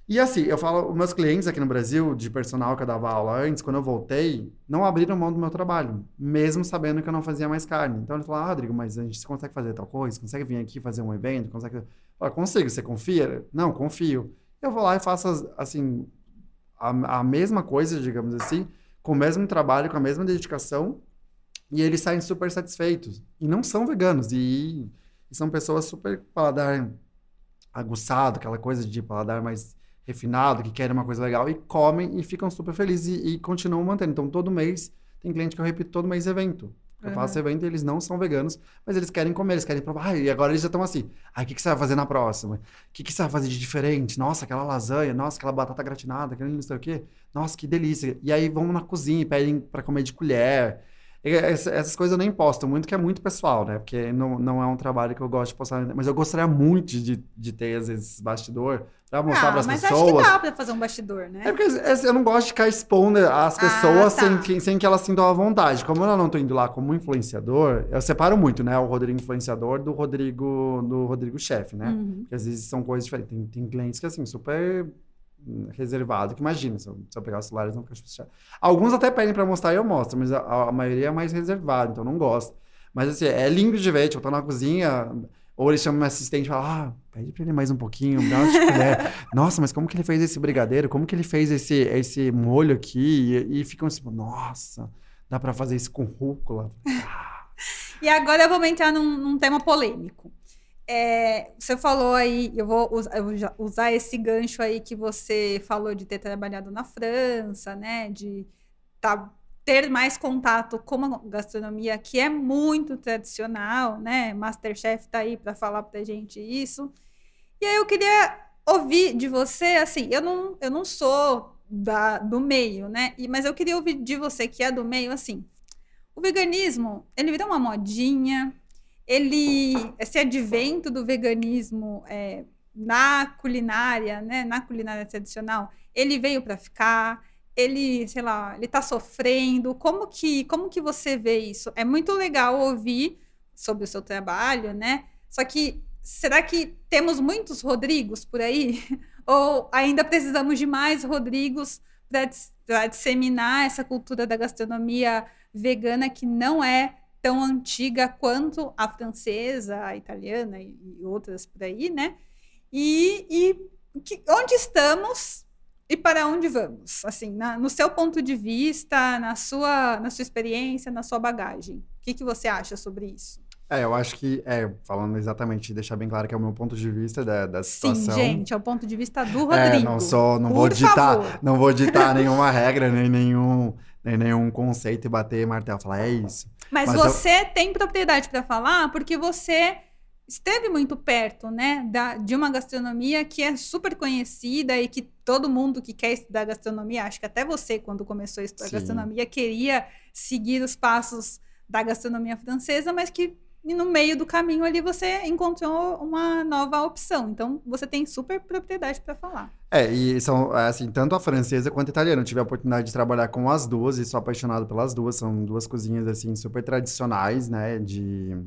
E assim, eu falo, meus clientes aqui no Brasil, de personal que eu dava aula antes, quando eu voltei, não abriram mão do meu trabalho, mesmo sabendo que eu não fazia mais carne. Então eles falaram, ah, Rodrigo, mas a gente consegue fazer tal coisa? Consegue vir aqui fazer um evento? Consegue... Eu falo, consigo, você confia? Não, confio. Eu vou lá e faço, assim, a, a mesma coisa, digamos assim, com o mesmo trabalho, com a mesma dedicação, e eles saem super satisfeitos. E não são veganos, e, e são pessoas super paladar aguçado, aquela coisa de paladar mais refinado, que querem uma coisa legal, e comem e ficam super felizes e, e continuam mantendo. Então, todo mês, tem cliente que eu repito todo mês evento. Eu faço evento e eles não são veganos, mas eles querem comer, eles querem provar. e agora eles já estão assim. Ai, o que, que você vai fazer na próxima? O que, que você vai fazer de diferente? Nossa, aquela lasanha, nossa, aquela batata gratinada, aquele não sei o quê. Nossa, que delícia. E aí vão na cozinha e pedem para comer de colher. Essas coisas eu nem posto muito, que é muito pessoal, né? Porque não, não é um trabalho que eu gosto de postar. Mas eu gostaria muito de, de ter, às vezes, bastidor pra mostrar ah, para as pessoas. Mas acho que dá pra fazer um bastidor, né? É porque eu não gosto de ficar expondo as ah, pessoas ah, tá. sem, que, sem que elas sintam à vontade. Como eu não tô indo lá como influenciador, eu separo muito, né? O Rodrigo influenciador do Rodrigo do Rodrigo chefe, né? Uhum. Porque às vezes são coisas diferentes. Tem, tem clientes que, assim, super reservado, que imagina, se eu, se eu pegar o celular, eles não ficam chateados. Alguns até pedem para mostrar e eu mostro, mas a, a, maioria é mais reservado, então não gosto. Mas assim, é lindo de ver, tipo, eu tô na cozinha, ou eles chamam meu assistente e falam, ah, pede pra ele mais um pouquinho, dá uma colher. Nossa, mas como que ele fez esse brigadeiro? Como que ele fez esse, esse molho aqui? E, e ficam assim, nossa, dá para fazer isso com rúcula. e agora eu vou entrar num, num tema polêmico. É, você falou aí, eu vou usar esse gancho aí que você falou de ter trabalhado na França, né? De tá, ter mais contato com a gastronomia que é muito tradicional, né? Masterchef tá aí para falar pra gente isso. E aí eu queria ouvir de você, assim, eu não, eu não sou da, do meio, né? E, mas eu queria ouvir de você que é do meio, assim. O veganismo, ele virou uma modinha, ele esse advento do veganismo é, na culinária, né, na culinária tradicional, ele veio para ficar. Ele, sei lá, ele está sofrendo. Como que, como que você vê isso? É muito legal ouvir sobre o seu trabalho, né? Só que será que temos muitos Rodrigos por aí? Ou ainda precisamos de mais Rodrigos para disseminar essa cultura da gastronomia vegana que não é tão antiga quanto a francesa, a italiana e, e outras por aí, né? E, e que, onde estamos e para onde vamos? Assim, na, no seu ponto de vista, na sua, na sua experiência, na sua bagagem. O que, que você acha sobre isso? É, eu acho que, é, falando exatamente, deixar bem claro que é o meu ponto de vista da, da situação. Sim, gente, é o ponto de vista do Rodrigo. É, não sou, não vou ditar, não vou ditar nenhuma regra, nem nenhum, nem nenhum conceito e bater martelo, falar, é isso. Mas, Mas você eu... tem propriedade para falar porque você esteve muito perto, né, da, de uma gastronomia que é super conhecida e que todo mundo que quer estudar gastronomia, acho que até você, quando começou a estudar Sim. gastronomia, queria seguir os passos da gastronomia francesa, mas que no meio do caminho ali você encontrou uma nova opção. Então, você tem super propriedade para falar. É, e são, assim, tanto a francesa quanto a italiana. Eu tive a oportunidade de trabalhar com as duas e sou apaixonado pelas duas. São duas cozinhas, assim, super tradicionais, né? De...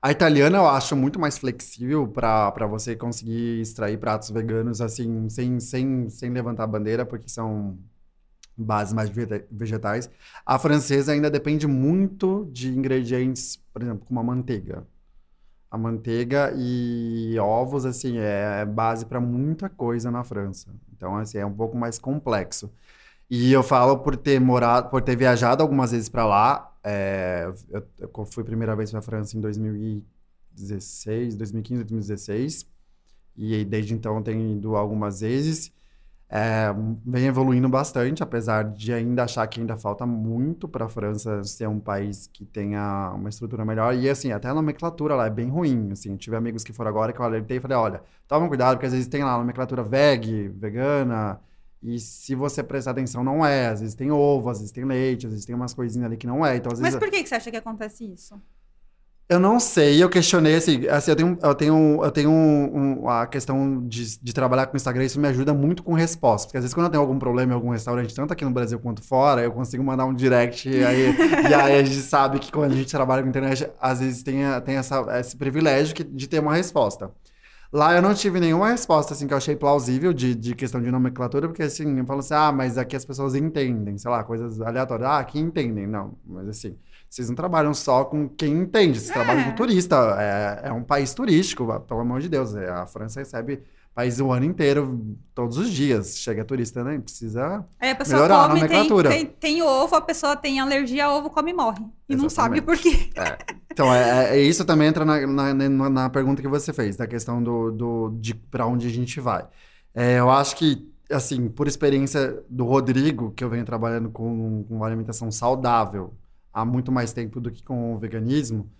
A italiana eu acho muito mais flexível para você conseguir extrair pratos veganos, assim, sem, sem, sem levantar a bandeira, porque são bases mais vegetais. A francesa ainda depende muito de ingredientes, por exemplo, como a manteiga. A manteiga e ovos, assim, é base para muita coisa na França. Então, assim, é um pouco mais complexo. E eu falo por ter morado, por ter viajado algumas vezes para lá. É, eu, eu, fui a primeira vez para a França em 2016, 2015, 2016. E desde então tenho ido algumas vezes é, vem evoluindo bastante, apesar de ainda achar que ainda falta muito para a França ser um país que tenha uma estrutura melhor. E assim, até a nomenclatura lá é bem ruim. Assim, tive amigos que foram agora que eu alertei e falei: olha, toma cuidado, porque às vezes tem lá a nomenclatura veg, vegana. E se você prestar atenção, não é. Às vezes tem ovo, às vezes tem leite, às vezes tem umas coisinhas ali que não é. Então, às vezes... Mas por que, que você acha que acontece isso? Eu não sei, eu questionei assim, assim eu tenho, eu tenho, eu tenho um, um, a questão de, de trabalhar com o Instagram, isso me ajuda muito com respostas, porque às vezes quando eu tenho algum problema em algum restaurante, tanto aqui no Brasil quanto fora, eu consigo mandar um direct e aí, e aí a gente sabe que quando a gente trabalha com internet, às vezes tem, tem essa, esse privilégio que, de ter uma resposta. Lá eu não tive nenhuma resposta, assim, que eu achei plausível de, de questão de nomenclatura, porque, assim, eu falo assim, ah, mas aqui as pessoas entendem, sei lá, coisas aleatórias. Ah, aqui entendem. Não, mas assim, vocês não trabalham só com quem entende, vocês é. trabalham com turista. É, é um país turístico, pelo amor de Deus. É, a França recebe país o ano inteiro, todos os dias. Chega turista, né? Precisa é, a pessoa melhorar come, a nomenclatura. Tem, tem, tem, ovo, a pessoa tem alergia a ovo, come e morre. E Exatamente. não sabe por quê. É. Então, é, é, isso também entra na, na, na, na, pergunta que você fez, da questão do, do, de para onde a gente vai. É, eu acho que, assim, por experiência do Rodrigo, que eu venho trabalhando com, com alimentação saudável, há muito mais tempo do que com o veganismo,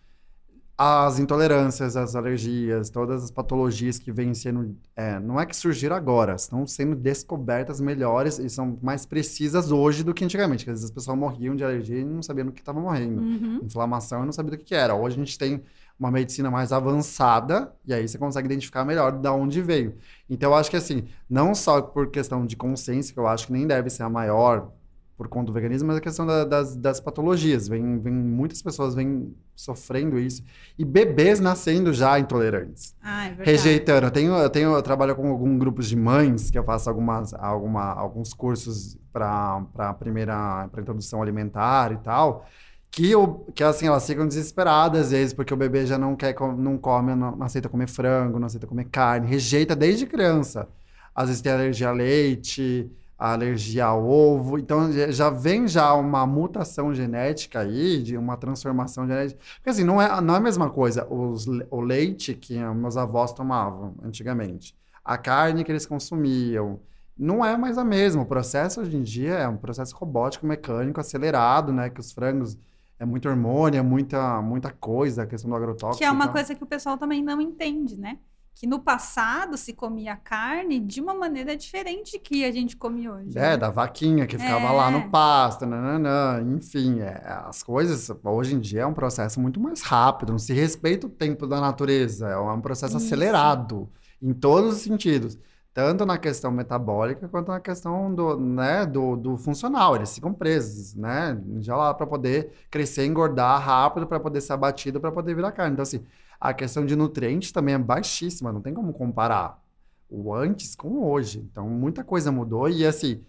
as intolerâncias, as alergias, todas as patologias que vêm sendo. É, não é que surgiram agora, estão sendo descobertas melhores e são mais precisas hoje do que antigamente. Porque às vezes as pessoas morriam de alergia e não sabiam do que estava morrendo. Uhum. Inflamação e não sabia do que, que era. Hoje a gente tem uma medicina mais avançada e aí você consegue identificar melhor de onde veio. Então eu acho que assim, não só por questão de consciência, que eu acho que nem deve ser a maior por conta do veganismo, mas a questão da, das, das patologias. Vem, vem, muitas pessoas vêm sofrendo isso. E bebês nascendo já intolerantes. Ah, é verdade. Rejeitando. Eu, tenho, eu, tenho, eu trabalho com alguns grupos de mães, que eu faço algumas, alguma, alguns cursos para a primeira pra introdução alimentar e tal. Que, eu, que assim, elas ficam desesperadas às vezes, porque o bebê já não quer, não come, não, não aceita comer frango, não aceita comer carne, rejeita desde criança. Às vezes tem alergia a leite, a alergia ao ovo. Então já vem já uma mutação genética aí, de uma transformação genética. Porque assim, não é, não é a mesma coisa os, o leite que meus avós tomavam antigamente, a carne que eles consumiam. Não é mais a mesma. O processo hoje em dia é um processo robótico, mecânico, acelerado, né? Que os frangos é muito hormônio, é muita, muita coisa, a questão do agrotóxico. Que é uma coisa que o pessoal também não entende, né? Que no passado se comia carne de uma maneira diferente que a gente come hoje. É, né? da vaquinha que ficava é. lá no pasto, nananã, enfim, é, as coisas hoje em dia é um processo muito mais rápido, não se respeita o tempo da natureza, é um processo Isso. acelerado em todos os sentidos. Tanto na questão metabólica quanto na questão do, né, do, do funcional. Eles ficam presos, né? Já lá para poder crescer, engordar rápido, para poder ser abatido, para poder virar carne. Então, assim, a questão de nutrientes também é baixíssima, não tem como comparar o antes com o hoje. Então, muita coisa mudou e, assim,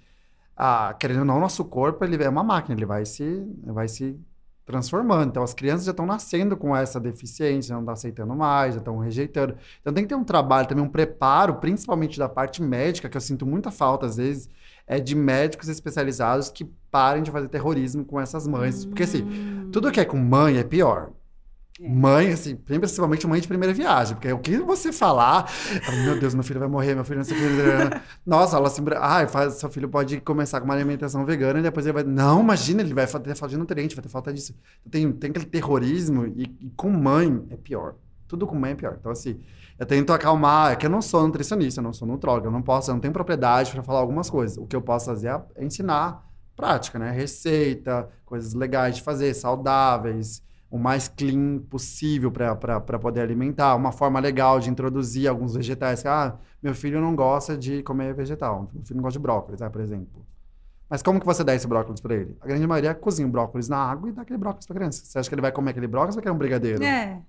a, querendo ou não, nosso corpo ele é uma máquina, ele vai se, vai se transformando. Então, as crianças já estão nascendo com essa deficiência, não estão aceitando mais, já estão rejeitando. Então, tem que ter um trabalho também, um preparo, principalmente da parte médica, que eu sinto muita falta, às vezes, é de médicos especializados que parem de fazer terrorismo com essas mães. Porque, assim, tudo que é com mãe é pior. É. Mãe, assim, principalmente mãe de primeira viagem, porque o que você falar, meu Deus, meu filho vai morrer, meu filho não sei o que. Nossa, ela assim, ah, faz, seu filho pode começar com uma alimentação vegana e depois ele vai. Não, imagina, ele vai ter falta de nutriente, vai ter falta disso. Tem, tem aquele terrorismo e, e com mãe é pior. Tudo com mãe é pior. Então, assim, eu tento acalmar, é que eu não sou nutricionista, eu não sou nutrólogo, eu não posso, eu não tenho propriedade para falar algumas coisas. O que eu posso fazer é ensinar prática, né? Receita, coisas legais de fazer, saudáveis o mais clean possível para poder alimentar, uma forma legal de introduzir alguns vegetais. Ah, meu filho não gosta de comer vegetal, meu filho não gosta de brócolis, né, por exemplo. Mas como que você dá esse brócolis para ele? A grande maioria cozinha o brócolis na água e dá aquele brócolis para criança. Você acha que ele vai comer aquele brócolis ou vai querer um brigadeiro? É.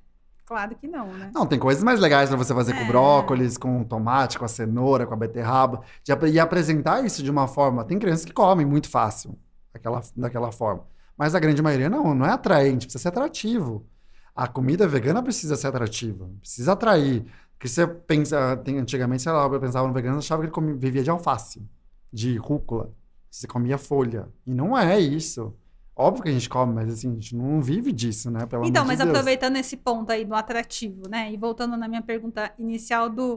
Claro que não, né? Não, tem coisas mais legais para você fazer é. com brócolis, com tomate, com a cenoura, com a beterraba. De, e apresentar isso de uma forma. Tem crianças que comem muito fácil daquela, daquela forma. Mas a grande maioria não, não é atraente, precisa ser atrativo. A comida vegana precisa ser atrativa, precisa atrair. Porque você pensa, tem, antigamente, sei lá, eu pensava no vegano, achava que ele comia, vivia de alface, de rúcula. Você comia folha. E não é isso. Óbvio que a gente come, mas assim, a gente não vive disso, né? Pelo então, mas de aproveitando esse ponto aí do atrativo, né? E voltando na minha pergunta inicial do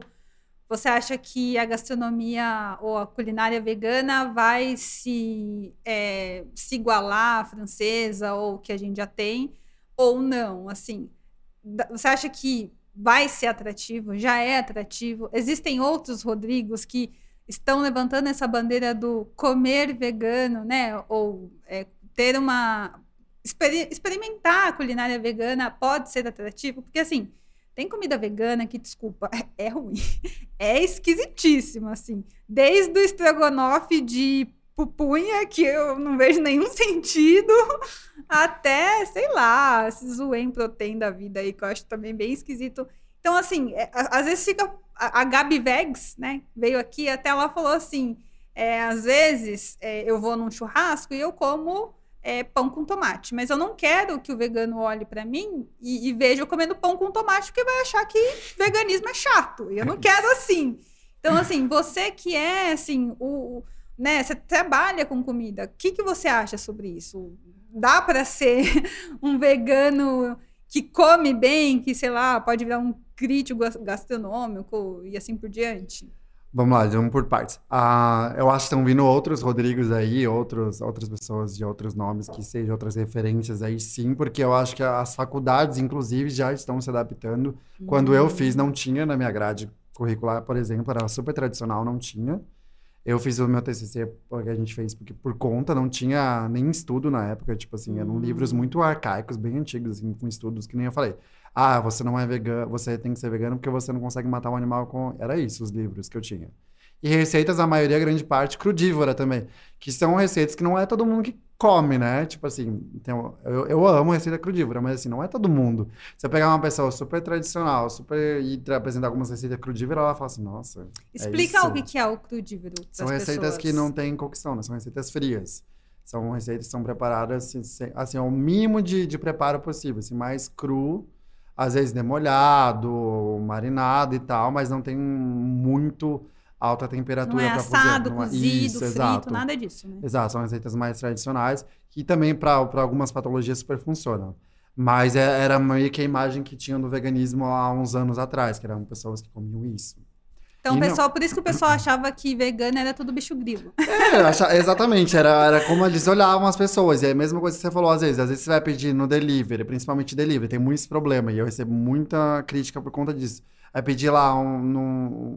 você acha que a gastronomia ou a culinária vegana vai se, é, se igualar à francesa ou que a gente já tem, ou não? Assim, você acha que vai ser atrativo? Já é atrativo? Existem outros Rodrigos que estão levantando essa bandeira do comer vegano, né? Ou é, ter uma. experimentar a culinária vegana pode ser atrativo? Porque assim tem comida vegana que, desculpa, é ruim. É esquisitíssimo, assim. Desde o estrogonofe de pupunha, que eu não vejo nenhum sentido, até, sei lá, esse zoem protein da vida aí, que eu acho também bem esquisito. Então, assim, é, às vezes fica... A, a Gabi Vegs, né, veio aqui, até ela falou assim, é, às vezes é, eu vou num churrasco e eu como é, pão com tomate. Mas eu não quero que o vegano olhe para mim e, e, veja eu comendo pão com tomate, porque vai achar que veganismo é chato. E eu não quero assim. Então, assim, você que é, assim, o, o né, você trabalha com comida, o que, que você acha sobre isso? Dá para ser um vegano que come bem, que, sei lá, pode virar um crítico gastronômico e assim por diante? Vamos lá, vamos por partes. Ah, eu acho que estão vindo outros Rodrigos aí, outros, outras pessoas de outros nomes que sejam outras referências aí, sim, porque eu acho que as faculdades, inclusive, já estão se adaptando. Quando eu fiz, não tinha na minha grade curricular, por exemplo, era super tradicional, não tinha. Eu fiz o meu TCC, porque a gente fez porque, por conta, não tinha nem estudo na época, tipo assim, eram livros muito arcaicos, bem antigos, assim, com estudos, que nem eu falei. Ah, você não é vegano, você tem que ser vegano porque você não consegue matar um animal com. Era isso os livros que eu tinha. E receitas, a maioria, grande parte, crudívora também. Que são receitas que não é todo mundo que come, né? Tipo assim, então, eu, eu amo receita crudívora, mas assim, não é todo mundo. Você pegar uma pessoa super tradicional, super e apresentar algumas receitas crudívoras, ela fala assim, nossa. É Explica é o que é o crudívoro. São receitas pessoas. que não têm cocção, né? São receitas frias. São receitas que são preparadas assim, assim ao mínimo de, de preparo possível, assim, mais cru às vezes demolhado, marinado e tal, mas não tem muito alta temperatura para cozer. Assado, não é cozido, Isso, frito, exato. nada disso. Né? Exato, são receitas mais tradicionais que também para algumas patologias super funcionam. Mas é, era meio que a imagem que tinham do veganismo há uns anos atrás, que eram pessoas que comiam isso. Então, pessoal, não... por isso que o pessoal achava que vegano era tudo bicho grilo. É, exatamente. Era, era como eles olhavam as pessoas. E é a mesma coisa que você falou às vezes. Às vezes você vai pedir no delivery, principalmente delivery, tem muitos problemas. E eu recebo muita crítica por conta disso. Vai pedir lá um,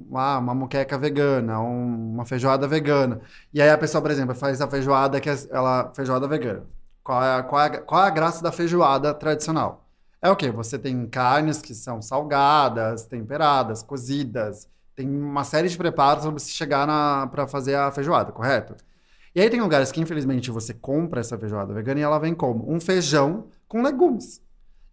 um, ah, uma moqueca vegana, um, uma feijoada vegana. E aí a pessoa, por exemplo, faz a feijoada que é ela feijoada vegana. Qual é, qual, é, qual é a graça da feijoada tradicional? É o quê? Você tem carnes que são salgadas, temperadas, cozidas tem uma série de preparos para você chegar para fazer a feijoada, correto? E aí tem lugares que, infelizmente, você compra essa feijoada vegana e ela vem como? Um feijão com legumes.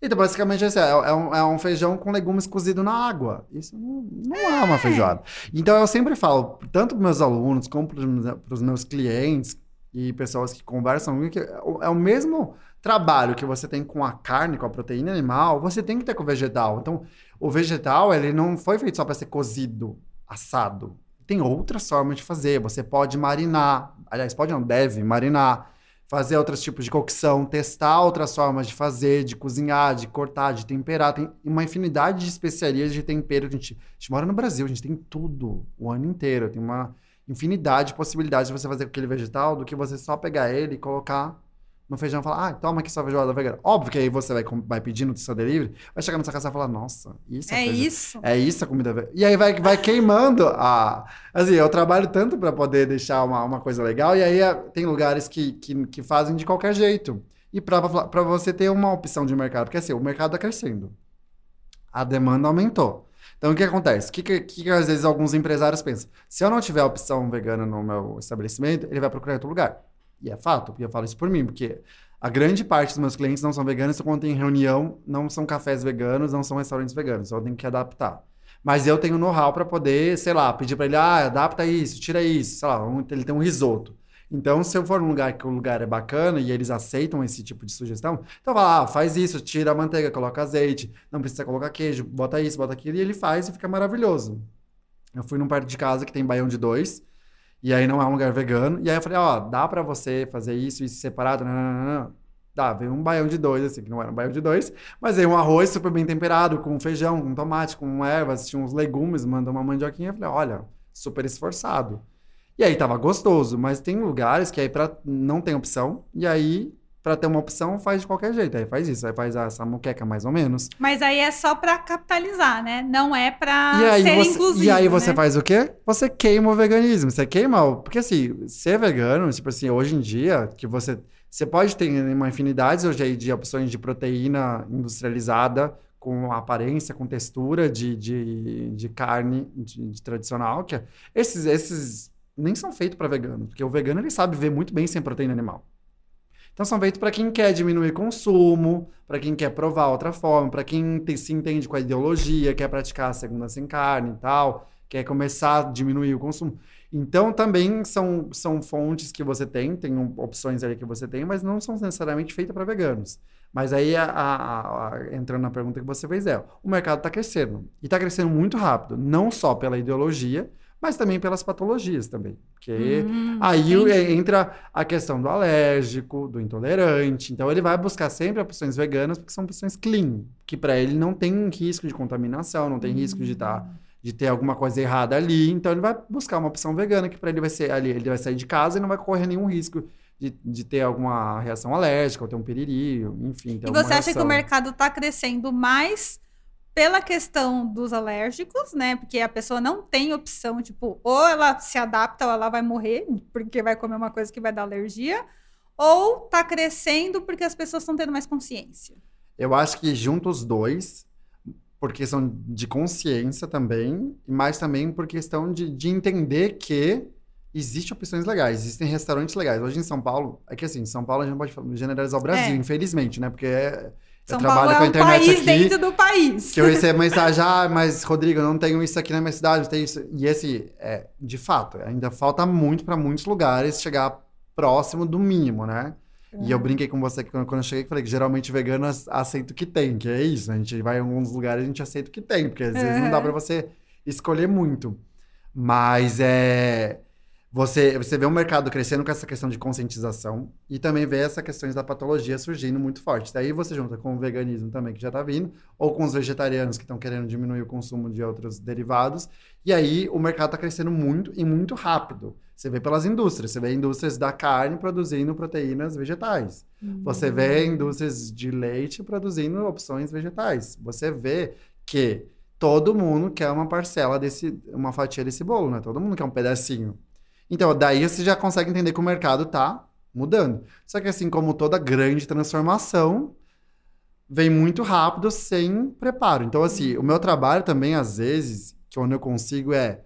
Então, basicamente, esse é, é, um, é um feijão com legumes cozido na água. Isso não, não é uma feijoada. Então, eu sempre falo, tanto para meus alunos como para os meus clientes e pessoas que conversam que é o mesmo trabalho que você tem com a carne, com a proteína animal, você tem que ter com o vegetal. Então, o vegetal, ele não foi feito só para ser cozido, assado. Tem outras formas de fazer. Você pode marinar, aliás, pode não, deve marinar, fazer outros tipos de cocção, testar outras formas de fazer, de cozinhar, de cortar, de temperar. Tem uma infinidade de especiarias de tempero. A gente, a gente mora no Brasil, a gente tem tudo o ano inteiro. Tem uma infinidade de possibilidades de você fazer com aquele vegetal do que você só pegar ele e colocar no feijão e falar, ah, toma aqui sua feijoada vegana. Óbvio que aí você vai, vai pedindo no seu delivery, vai chegar na sua casa e falar, nossa, isso é, é isso. É isso a comida vegana. E aí vai, vai queimando a. Assim, eu trabalho tanto para poder deixar uma, uma coisa legal, e aí é, tem lugares que, que, que fazem de qualquer jeito. E para você ter uma opção de mercado, porque assim, o mercado está crescendo. A demanda aumentou. Então, o que acontece? O que, que, que, às vezes alguns empresários pensam? Se eu não tiver opção vegana no meu estabelecimento, ele vai procurar outro lugar. E é fato, porque eu falo isso por mim, porque a grande parte dos meus clientes não são veganos, então quando tem reunião, não são cafés veganos, não são restaurantes veganos, então eu tenho que adaptar. Mas eu tenho know-how para poder, sei lá, pedir para ele, ah, adapta isso, tira isso, sei lá, ele tem um risoto. Então, se eu for num lugar que o lugar é bacana e eles aceitam esse tipo de sugestão, então fala, ah, faz isso, tira a manteiga, coloca azeite, não precisa colocar queijo, bota isso, bota aquilo, e ele faz e fica maravilhoso. Eu fui num perto de casa que tem baião de dois, e aí não é um lugar vegano. E aí eu falei, ó, dá para você fazer isso, isso separado? Não, não, não, não. Dá, veio um baião de dois, assim, que não era um baião de dois, mas veio um arroz super bem temperado, com feijão, com tomate, com ervas, tinha uns legumes, mandou uma mandioquinha. Eu falei, olha, super esforçado. E aí tava gostoso, mas tem lugares que aí pra, não tem opção, e aí para ter uma opção, faz de qualquer jeito. Aí faz isso, aí faz essa muqueca mais ou menos. Mas aí é só para capitalizar, né? Não é para ser você, inclusivo. E aí você né? faz o quê? Você queima o veganismo. Você queima. Porque assim, ser vegano, tipo assim, hoje em dia, que você. Você pode ter uma infinidade hoje aí de opções de proteína industrializada, com aparência, com textura de, de, de carne de, de tradicional, que é, esses, esses nem são feitos para vegano, porque o vegano ele sabe ver muito bem sem proteína animal. Então são feitos para quem quer diminuir consumo, para quem quer provar outra forma, para quem se entende com a ideologia, quer praticar a segunda sem carne e tal, quer começar a diminuir o consumo. Então também são, são fontes que você tem, tem opções ali que você tem, mas não são necessariamente feitas para veganos. Mas aí, a, a, a, entrando na pergunta que você fez, é: o mercado está crescendo. E está crescendo muito rápido, não só pela ideologia, mas também pelas patologias também. Porque hum, aí entendi. entra a questão do alérgico, do intolerante. Então ele vai buscar sempre opções veganas porque são opções clean, que para ele não tem risco de contaminação, não tem hum. risco de estar tá, de ter alguma coisa errada ali, então ele vai buscar uma opção vegana que para ele vai ser ali, ele vai sair de casa e não vai correr nenhum risco de, de ter alguma reação alérgica ou ter um piriri, enfim. E você acha que o mercado está crescendo mais pela questão dos alérgicos, né? Porque a pessoa não tem opção, tipo, ou ela se adapta ou ela vai morrer, porque vai comer uma coisa que vai dar alergia, ou tá crescendo porque as pessoas estão tendo mais consciência? Eu acho que junto os dois, por questão de consciência também, mas também por questão de, de entender que existem opções legais, existem restaurantes legais. Hoje em São Paulo, é que assim, em São Paulo a gente pode generalizar o Brasil, é. infelizmente, né? Porque é, São eu trabalho Paulo com a é internet um país aqui, dentro do país. Que eu recebo mensagem, ah, mas Rodrigo, eu não tenho isso aqui na minha cidade, tem isso. E esse, é, de fato, ainda falta muito para muitos lugares chegar próximo do mínimo, né? E eu brinquei com você quando eu cheguei, falei que geralmente vegano aceita o que tem, que é isso. Né? A gente vai em alguns lugares e a gente aceita o que tem, porque às vezes não dá para você escolher muito. Mas é. Você, você vê o mercado crescendo com essa questão de conscientização e também vê essa questão da patologia surgindo muito forte. Daí você junta com o veganismo também, que já está vindo, ou com os vegetarianos que estão querendo diminuir o consumo de outros derivados. E aí o mercado está crescendo muito e muito rápido. Você vê pelas indústrias, você vê indústrias da carne produzindo proteínas vegetais. Uhum. Você vê indústrias de leite produzindo opções vegetais. Você vê que todo mundo quer uma parcela desse, uma fatia desse bolo, né? Todo mundo quer um pedacinho. Então, daí você já consegue entender que o mercado está mudando. Só que assim como toda grande transformação, vem muito rápido sem preparo. Então, assim, o meu trabalho também, às vezes, que onde eu consigo é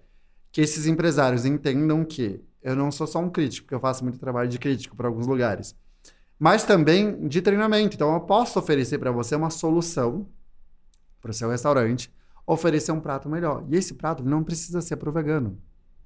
que esses empresários entendam que eu não sou só um crítico, porque eu faço muito trabalho de crítico para alguns lugares, mas também de treinamento. Então, eu posso oferecer para você uma solução para o seu restaurante, oferecer um prato melhor. E esse prato não precisa ser para o vegano,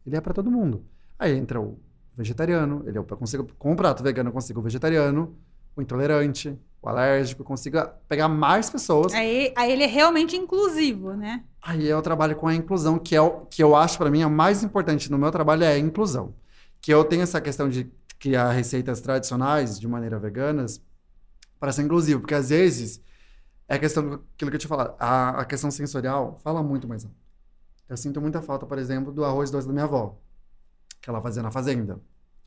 ele é para todo mundo. Aí entra o vegetariano, ele é eu consigo com um prato vegano eu consigo o vegetariano, o intolerante, o alérgico, eu consigo pegar mais pessoas. Aí, aí ele é realmente inclusivo, né? Aí eu trabalho com a inclusão, que é o que eu acho para mim é o mais importante no meu trabalho é a inclusão. Que eu tenho essa questão de criar receitas tradicionais de maneira veganas para ser inclusivo, porque às vezes é a questão aquilo que eu te falar, a, a questão sensorial fala muito mais. Eu sinto muita falta, por exemplo, do arroz doce da minha avó que ela fazia na fazenda.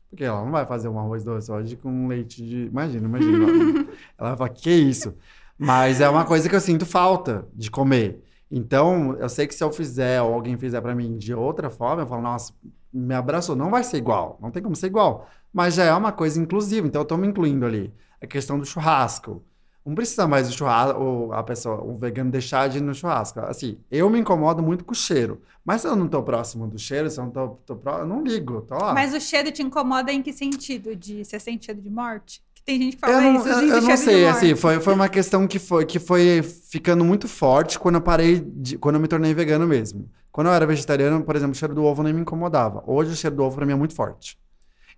Porque ela não vai fazer um arroz doce hoje com leite de. Imagina, imagina. ela vai falar, que isso? Mas é uma coisa que eu sinto falta de comer. Então, eu sei que se eu fizer ou alguém fizer para mim de outra forma, eu falo, nossa, me abraçou. Não vai ser igual, não tem como ser igual. Mas já é uma coisa inclusiva, então eu tô me incluindo ali. A questão do churrasco. Não precisa mais do churrasco, ou a pessoa, o vegano deixar de ir no churrasco. Assim, eu me incomodo muito com o cheiro. Mas se eu não tô próximo do cheiro, se eu não tô, tô próximo, eu não ligo, tô lá. Mas o cheiro te incomoda em que sentido? De você sente cheiro de morte? Que tem gente que fala eu isso. Não, eu, eu não sei, assim, foi, foi uma questão que foi, que foi ficando muito forte quando eu parei, de, quando eu me tornei vegano mesmo. Quando eu era vegetariano, por exemplo, o cheiro do ovo nem me incomodava. Hoje o cheiro do ovo para mim é muito forte.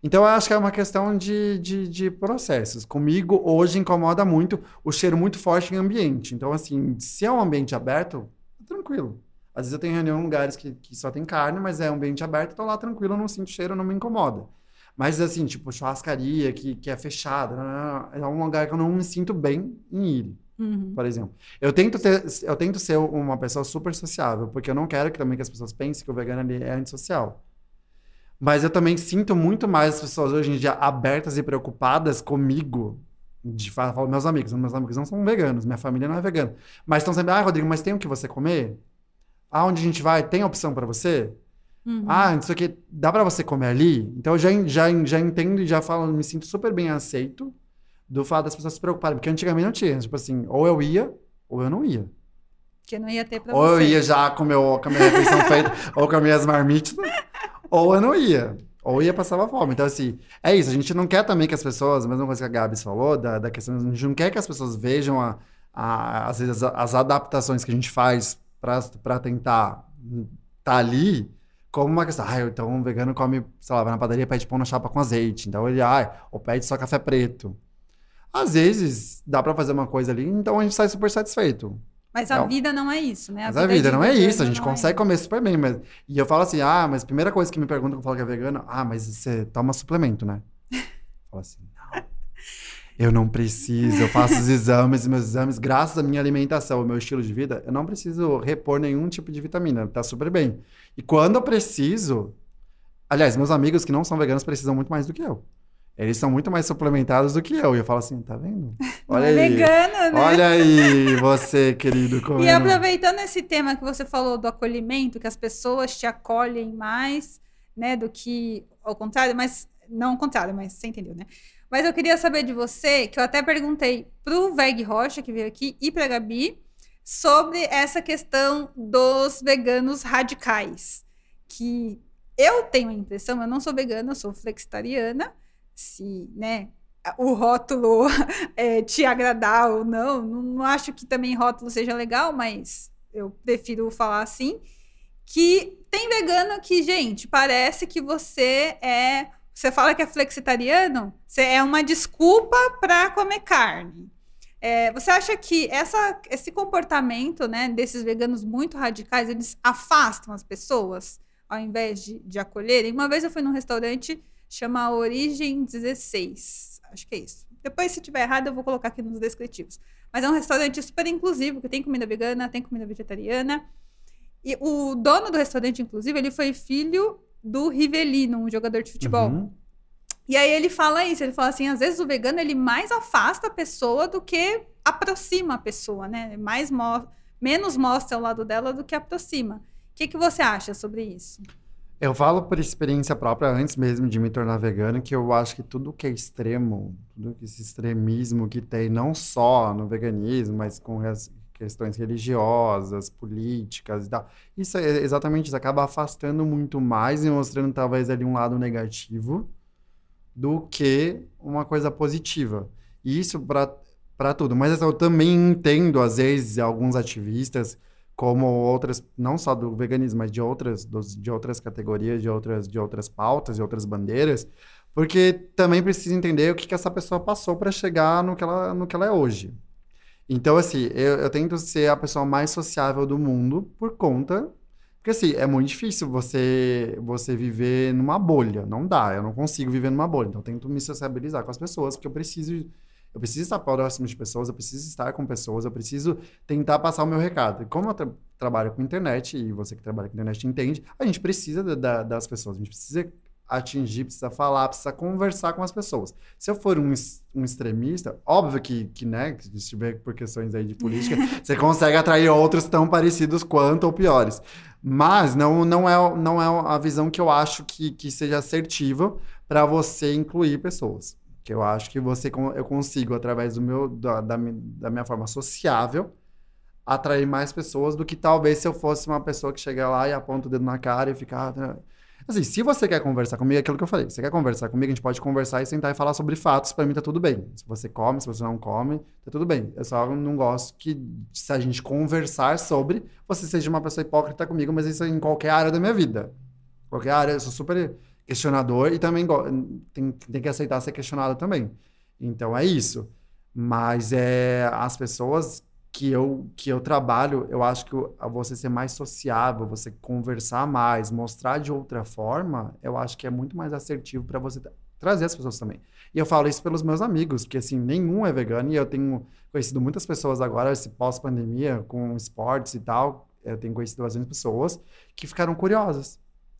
Então, eu acho que é uma questão de, de, de, processos. Comigo, hoje, incomoda muito o cheiro muito forte em ambiente. Então, assim, se é um ambiente aberto, tranquilo. Às vezes eu tenho reunião em lugares que, que só tem carne, mas é um ambiente aberto, tô lá tranquilo, não sinto cheiro, não me incomoda. Mas, assim, tipo, churrascaria que, que é fechada, é um lugar que eu não me sinto bem em ir. Uhum. Por exemplo, eu tento, ter, eu tento ser uma pessoa super sociável, porque eu não quero que também que as pessoas pensem que o vegano ali é antissocial. Mas eu também sinto muito mais as pessoas hoje em dia abertas e preocupadas comigo. De falar, meus amigos, meus amigos não são veganos, minha família não é vegana. Mas estão sempre, ah, Rodrigo, mas tem o que você comer? Aonde a gente vai, tem opção para você? Uhum. Ah, isso aqui, dá para você comer ali? Então eu já, já, já entendo e já falo, me sinto super bem aceito do fato das pessoas se preocuparem. Porque antigamente não tinha. Tipo assim, ou eu ia, ou eu não ia. Que não ia ter pra ou você. Ou eu ia já com, meu, com a minha refeição feita, ou com as minhas marmitas ou eu não ia. Ou ia passar fome. Então, assim, é isso. A gente não quer também que as pessoas, a mesma coisa que a Gabs falou, da, da questão, a gente não quer que as pessoas vejam, a, a, as, as adaptações que a gente faz para tentar estar tá ali como uma questão. Ah, então um vegano come, sei lá, vai na padaria pede pão na chapa com azeite. Então ele, ah, ou pede só café preto. Às vezes dá para fazer uma coisa ali, então a gente sai super satisfeito. Mas a é, vida não é isso, né? A mas vida a vida não é isso, a gente consegue é comer super bem. Mas... E eu falo assim, ah, mas a primeira coisa que me perguntam quando eu falo que é vegano, ah, mas você toma suplemento, né? Eu falo assim, não. eu não preciso, eu faço os exames, meus exames, graças à minha alimentação, ao meu estilo de vida, eu não preciso repor nenhum tipo de vitamina, tá super bem. E quando eu preciso, aliás, meus amigos que não são veganos precisam muito mais do que eu. Eles são muito mais suplementados do que eu. E eu falo assim, tá vendo? Olha é aí. Vegano, né? Olha aí, você, querido. Comendo. E aproveitando esse tema que você falou do acolhimento, que as pessoas te acolhem mais, né, do que ao contrário, mas não ao contrário, mas você entendeu, né? Mas eu queria saber de você, que eu até perguntei pro Veg Rocha, que veio aqui, e pra Gabi, sobre essa questão dos veganos radicais. Que eu tenho a impressão, eu não sou vegana, eu sou flexitariana, se, né, o rótulo é, te agradar ou não, não, não acho que também rótulo seja legal, mas eu prefiro falar assim, que tem vegano que, gente, parece que você é você fala que é flexitariano, você é uma desculpa para comer carne. É, você acha que essa, esse comportamento né, desses veganos muito radicais, eles afastam as pessoas ao invés de, de acolherem? Uma vez eu fui num restaurante chama Origem 16, acho que é isso. Depois, se tiver errado, eu vou colocar aqui nos descritivos. Mas é um restaurante super inclusivo, que tem comida vegana, tem comida vegetariana. E o dono do restaurante, inclusive, ele foi filho do Rivelino, um jogador de futebol. Uhum. E aí ele fala isso, ele fala assim, às vezes o vegano ele mais afasta a pessoa do que aproxima a pessoa, né? Mais mo menos mostra o lado dela do que aproxima. O que, que você acha sobre isso? Eu falo por experiência própria, antes mesmo de me tornar vegano, que eu acho que tudo que é extremo, tudo esse extremismo que tem, não só no veganismo, mas com questões religiosas, políticas e tal. Isso é exatamente isso, acaba afastando muito mais e mostrando talvez ali um lado negativo do que uma coisa positiva. Isso para tudo. Mas eu também entendo, às vezes, alguns ativistas, como outras, não só do veganismo, mas de outras, de outras categorias, de outras, de outras pautas, de outras bandeiras, porque também precisa entender o que, que essa pessoa passou para chegar no que, ela, no que ela é hoje. Então, assim, eu, eu tento ser a pessoa mais sociável do mundo por conta. Porque, assim, é muito difícil você, você viver numa bolha. Não dá, eu não consigo viver numa bolha. Então, eu tento me sociabilizar com as pessoas, porque eu preciso. Eu preciso estar próximo de pessoas, eu preciso estar com pessoas, eu preciso tentar passar o meu recado. E como eu tra trabalho com internet, e você que trabalha com internet entende, a gente precisa da, das pessoas, a gente precisa atingir, precisa falar, precisa conversar com as pessoas. Se eu for um, um extremista, óbvio que, que, né, se estiver por questões aí de política, você consegue atrair outros tão parecidos quanto ou piores. Mas não, não, é, não é a visão que eu acho que, que seja assertiva para você incluir pessoas. Que eu acho que você eu consigo, através do meu, da, da, da minha forma sociável, atrair mais pessoas do que talvez se eu fosse uma pessoa que chega lá e aponta o dedo na cara e fica. Ah, Assim, se você quer conversar comigo, é aquilo que eu falei. Se você quer conversar comigo, a gente pode conversar e sentar e falar sobre fatos. Para mim tá tudo bem. Se você come, se você não come, tá tudo bem. Eu só não gosto que, se a gente conversar sobre, você seja uma pessoa hipócrita comigo, mas isso é em qualquer área da minha vida. Qualquer área, eu sou super questionador e também tem, tem que aceitar ser questionado também. Então é isso. Mas é, as pessoas que eu, que eu trabalho, eu acho que você ser mais sociável, você conversar mais, mostrar de outra forma, eu acho que é muito mais assertivo para você trazer as pessoas também. E eu falo isso pelos meus amigos, porque assim, nenhum é vegano e eu tenho conhecido muitas pessoas agora, esse pós-pandemia, com esportes e tal, eu tenho conhecido bastante pessoas que ficaram curiosas.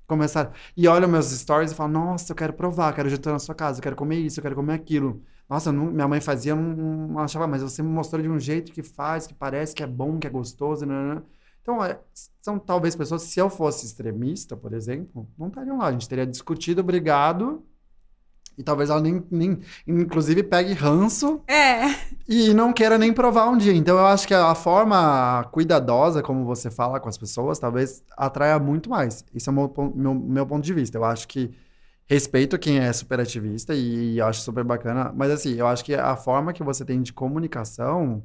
Começaram, e olham meus stories e falam, nossa, eu quero provar, quero jantar na sua casa, eu quero comer isso, eu quero comer aquilo. Nossa, não, minha mãe fazia, não, não, achava, mas você me mostrou de um jeito que faz, que parece que é bom, que é gostoso. Né? né, né. Então, é, são talvez pessoas, se eu fosse extremista, por exemplo, não estariam lá. A gente teria discutido, brigado, e talvez ela nem, nem inclusive, pegue ranço é. e não queira nem provar um dia. Então, eu acho que a forma cuidadosa, como você fala com as pessoas, talvez atraia muito mais. Esse é o meu, meu, meu ponto de vista. Eu acho que respeito quem é super ativista e acho super bacana, mas assim, eu acho que a forma que você tem de comunicação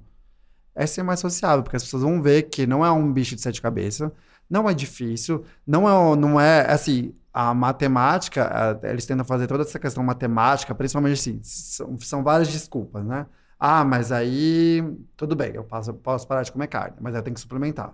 é ser mais sociável, porque as pessoas vão ver que não é um bicho de sete cabeças, não é difícil, não é, não é assim, a matemática, eles tentam fazer toda essa questão matemática, principalmente assim, são, são várias desculpas, né? Ah, mas aí, tudo bem, eu posso, posso parar de comer carne, mas aí eu tenho que suplementar.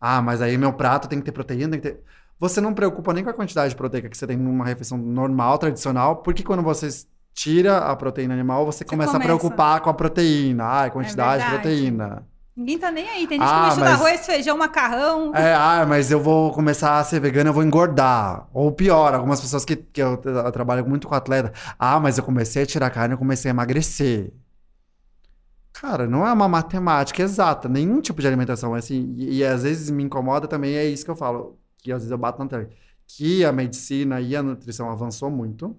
Ah, mas aí meu prato tem que ter proteína, tem que ter você não preocupa nem com a quantidade de proteica que você tem numa refeição normal, tradicional, porque quando você tira a proteína animal, você, começa, começa. a preocupar com a proteína. Ah, a quantidade de verdade. proteína. Ninguém tá nem aí. Tem gente Ah, que mistura mas- arroz, feijão, macarrão. É, ah, mas eu vou começar a ser vegano, eu vou engordar. Ou pior, algumas pessoas que, que eu, eu trabalho muito com atleta. Ah, mas eu comecei a tirar carne, eu comecei a emagrecer. Cara, não é uma matemática exata, nenhum tipo de alimentação. é Assim, e, e às vezes me incomoda também, é isso que eu falo, que às vezes eu bato na tela. Que a medicina e a nutrição avançou muito,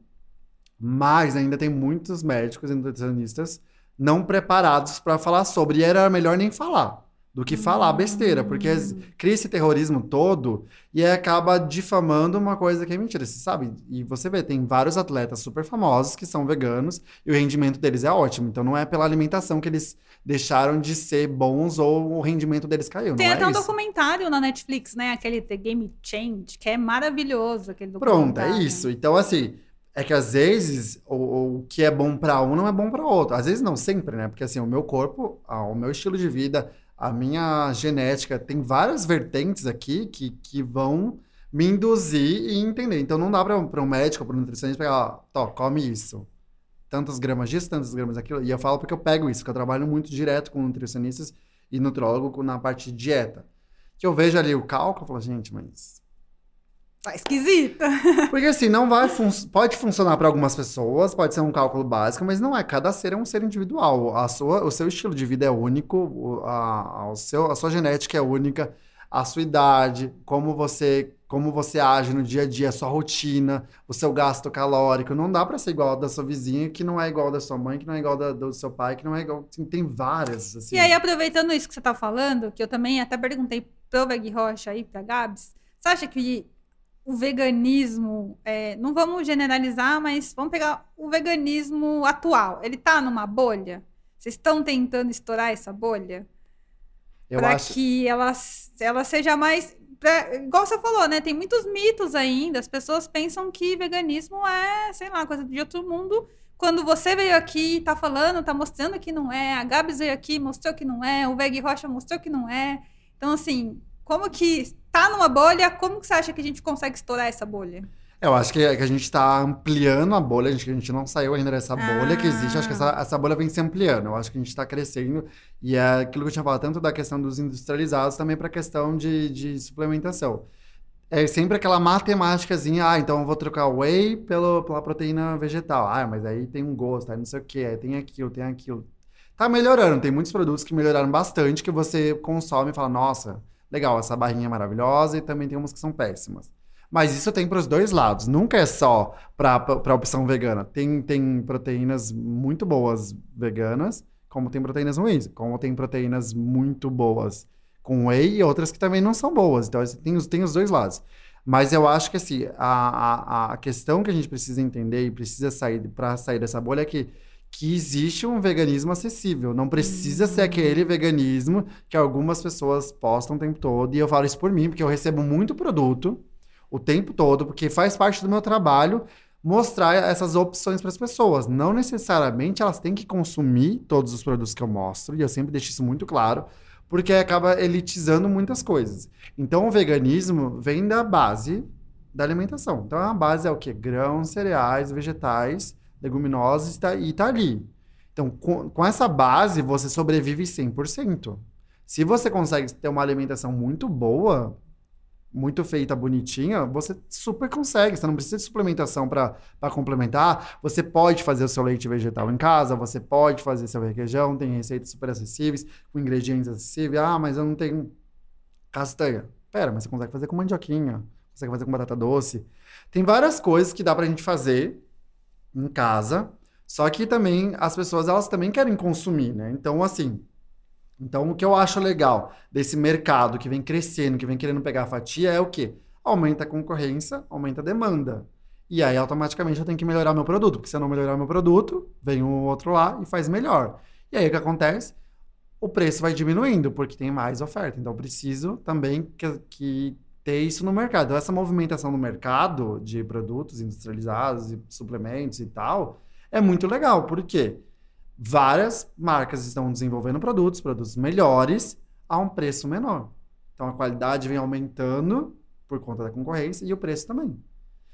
mas ainda tem muitos médicos e nutricionistas não preparados para falar sobre. E era melhor nem falar do que falar besteira, porque as- cria esse terrorismo todo e acaba difamando uma coisa que é mentira, você sabe? E você vê, tem vários atletas super famosos que são veganos e o rendimento deles é ótimo. Então não é pela alimentação que eles deixaram de ser bons ou o rendimento deles caiu. Tem não até é um isso. documentário na Netflix, né? Aquele The Game Change, que é maravilhoso aquele Pronto, é isso. Então, assim, é que às vezes o, o que é bom pra um não é bom pra outro. Às vezes não sempre, né? Porque assim, o meu corpo, o meu estilo de vida, a minha genética, tem várias vertentes aqui que, que vão me induzir e entender. Então não dá pra um médico, pra um nutricionista pegar, ó, tó, come isso. Tantas gramas disso, tantas gramas daquilo. E eu falo porque eu pego isso, porque eu trabalho muito direto com nutricionistas e nutrólogo na parte de dieta. Que eu vejo ali o cálculo e falo, gente, mas Tá esquisita. porque assim, não vai fun pode funcionar para algumas pessoas, pode ser um cálculo básico, mas não é. Cada ser é um ser individual. A sua, o seu estilo de vida é único, a, a- o seu, a sua genética é única, a sua idade, como você, como você age no dia a dia, a sua rotina, o seu gasto calórico. Não dá para ser igual da sua vizinha, que não é igual da sua mãe, que não é igual da- do seu pai, que não é igual. assim, tem várias. Assim. E aí, aproveitando isso que você tá falando, que eu também até perguntei pro Veg Rocha aí, pra Gabs, você acha que o veganismo, é, não vamos generalizar, mas vamos pegar o veganismo atual, ele tá numa bolha? Vocês estão tentando estourar essa bolha? eu para acho. que ela, ela seja mais. pra- igual você falou, né? Tem muitos mitos ainda. As pessoas pensam que veganismo é, sei lá, coisa de outro mundo. Quando você veio aqui, tá falando, tá mostrando que não é. A Gabs veio aqui, mostrou que não é. O Veg Rocha mostrou que não é. Então, assim, como que tá numa bolha? Como que você acha que a gente consegue estourar essa bolha? Eu acho que, que a gente está ampliando a bolha, a gente, a gente não saiu ainda dessa bolha que existe. Acho que essa, essa bolha vem se ampliando. Eu acho que a gente está crescendo. E é aquilo que eu tinha falado, tanto da questão dos industrializados, também para a questão de, de suplementação. É sempre aquela matemáticazinha, ah, então eu vou trocar o whey pelo, pela proteína vegetal. Ah, mas aí tem um gosto, aí não sei o que, aí tem aquilo, tem aquilo. Tá melhorando, tem muitos produtos que melhoraram bastante, que você consome e fala, nossa, legal, essa barrinha é maravilhosa, e também tem umas que são péssimas. Mas isso tem para os dois lados. Nunca é só para a opção vegana. Tem, tem proteínas muito boas veganas, como tem proteínas ruins. Como tem proteínas muito boas com whey e outras que também não são boas. Então, tem os, tem os dois lados. Mas eu acho que assim, a, a, a questão que a gente precisa entender e precisa sair para sair dessa bolha é que, que existe um veganismo acessível. Não precisa ser aquele veganismo que algumas pessoas postam o tempo todo. E eu falo isso por mim, porque eu recebo muito produto o tempo todo, porque faz parte do meu trabalho mostrar essas opções para as pessoas. Não necessariamente elas têm que consumir todos os produtos que eu mostro, e eu sempre deixo isso muito claro, porque acaba elitizando muitas coisas. Então o veganismo vem da base da alimentação. Então a base é o quê? Grãos, cereais, vegetais, leguminosas tá, e tá ali. Então com, com essa base você sobrevive 100%. Se você consegue ter uma alimentação muito boa, muito feita, bonitinha, você super consegue. Você não precisa de suplementação para complementar. Você pode fazer o seu leite vegetal em casa, você pode fazer seu requeijão, tem receitas super acessíveis, com ingredientes acessíveis. Ah, mas eu não tenho castanha. Pera, mas você consegue fazer com mandioquinha, consegue fazer com batata doce. Tem várias coisas que dá pra gente fazer em casa, só que também as pessoas, elas também querem consumir, né? Então, assim, então, o que eu acho legal desse mercado que vem crescendo, que vem querendo pegar a fatia, é o quê? Aumenta a concorrência, aumenta a demanda. E aí, automaticamente, eu tenho que melhorar meu produto, porque se eu não melhorar meu produto, vem o outro lá e faz melhor. E aí, o que acontece? O preço vai diminuindo, porque tem mais oferta. Então, preciso também que, que ter isso no mercado. Então, essa movimentação no mercado de produtos industrializados e suplementos e tal, é muito legal. Por quê? várias marcas estão desenvolvendo produtos, produtos melhores, a um preço menor. Então a qualidade vem aumentando por conta da concorrência e o preço também.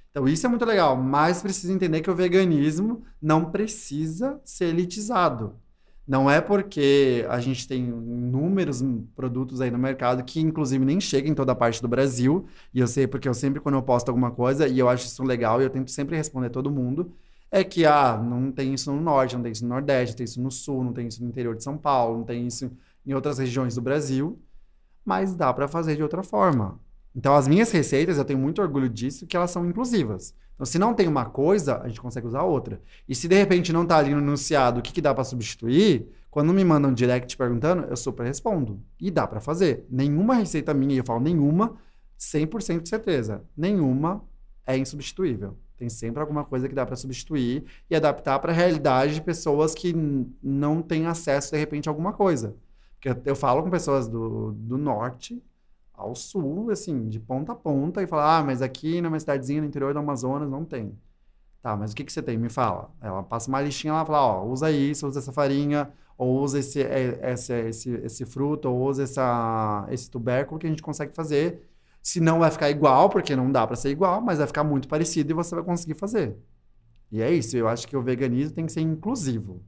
Então isso é muito legal, mas precisa entender que o veganismo não precisa ser elitizado. Não é porque a gente tem inúmeros produtos aí no mercado que, inclusive, nem chegam em toda a parte do Brasil. E eu sei porque eu sempre, quando eu posto alguma coisa, e eu acho isso legal, e eu tento sempre responder todo mundo, é que, ah, não tem isso no Norte, não tem isso no Nordeste, não tem isso no Sul, não tem isso no interior de São Paulo, não tem isso em outras regiões do Brasil. Mas dá para fazer de outra forma. Então, as minhas receitas, eu tenho muito orgulho disso, que elas são inclusivas. Então, se não tem uma coisa, a gente consegue usar outra. E se de repente não está ali no enunciado o que, que dá para substituir, quando me mandam um direct perguntando, eu super respondo. E dá para fazer. Nenhuma receita minha, e eu falo nenhuma, 100% de certeza. Nenhuma é insubstituível. Tem sempre alguma coisa que dá para substituir e adaptar para a realidade de pessoas que não têm acesso, de repente, a alguma coisa. Porque eu, falo com pessoas do, do norte ao sul, assim, de ponta a ponta, e falar, ah, mas aqui numa cidadezinha no interior do Amazonas não tem. Tá, mas o que, que você tem? Me fala. Ela passa uma listinha lá e fala, ó, usa isso, usa essa farinha, ou usa esse, esse, esse, esse fruto, ou usa essa, esse tubérculo que a gente consegue fazer. Se não vai ficar igual, porque não dá para ser igual, mas vai ficar muito parecido e você vai conseguir fazer. E é isso, eu acho que o veganismo tem que ser inclusivo.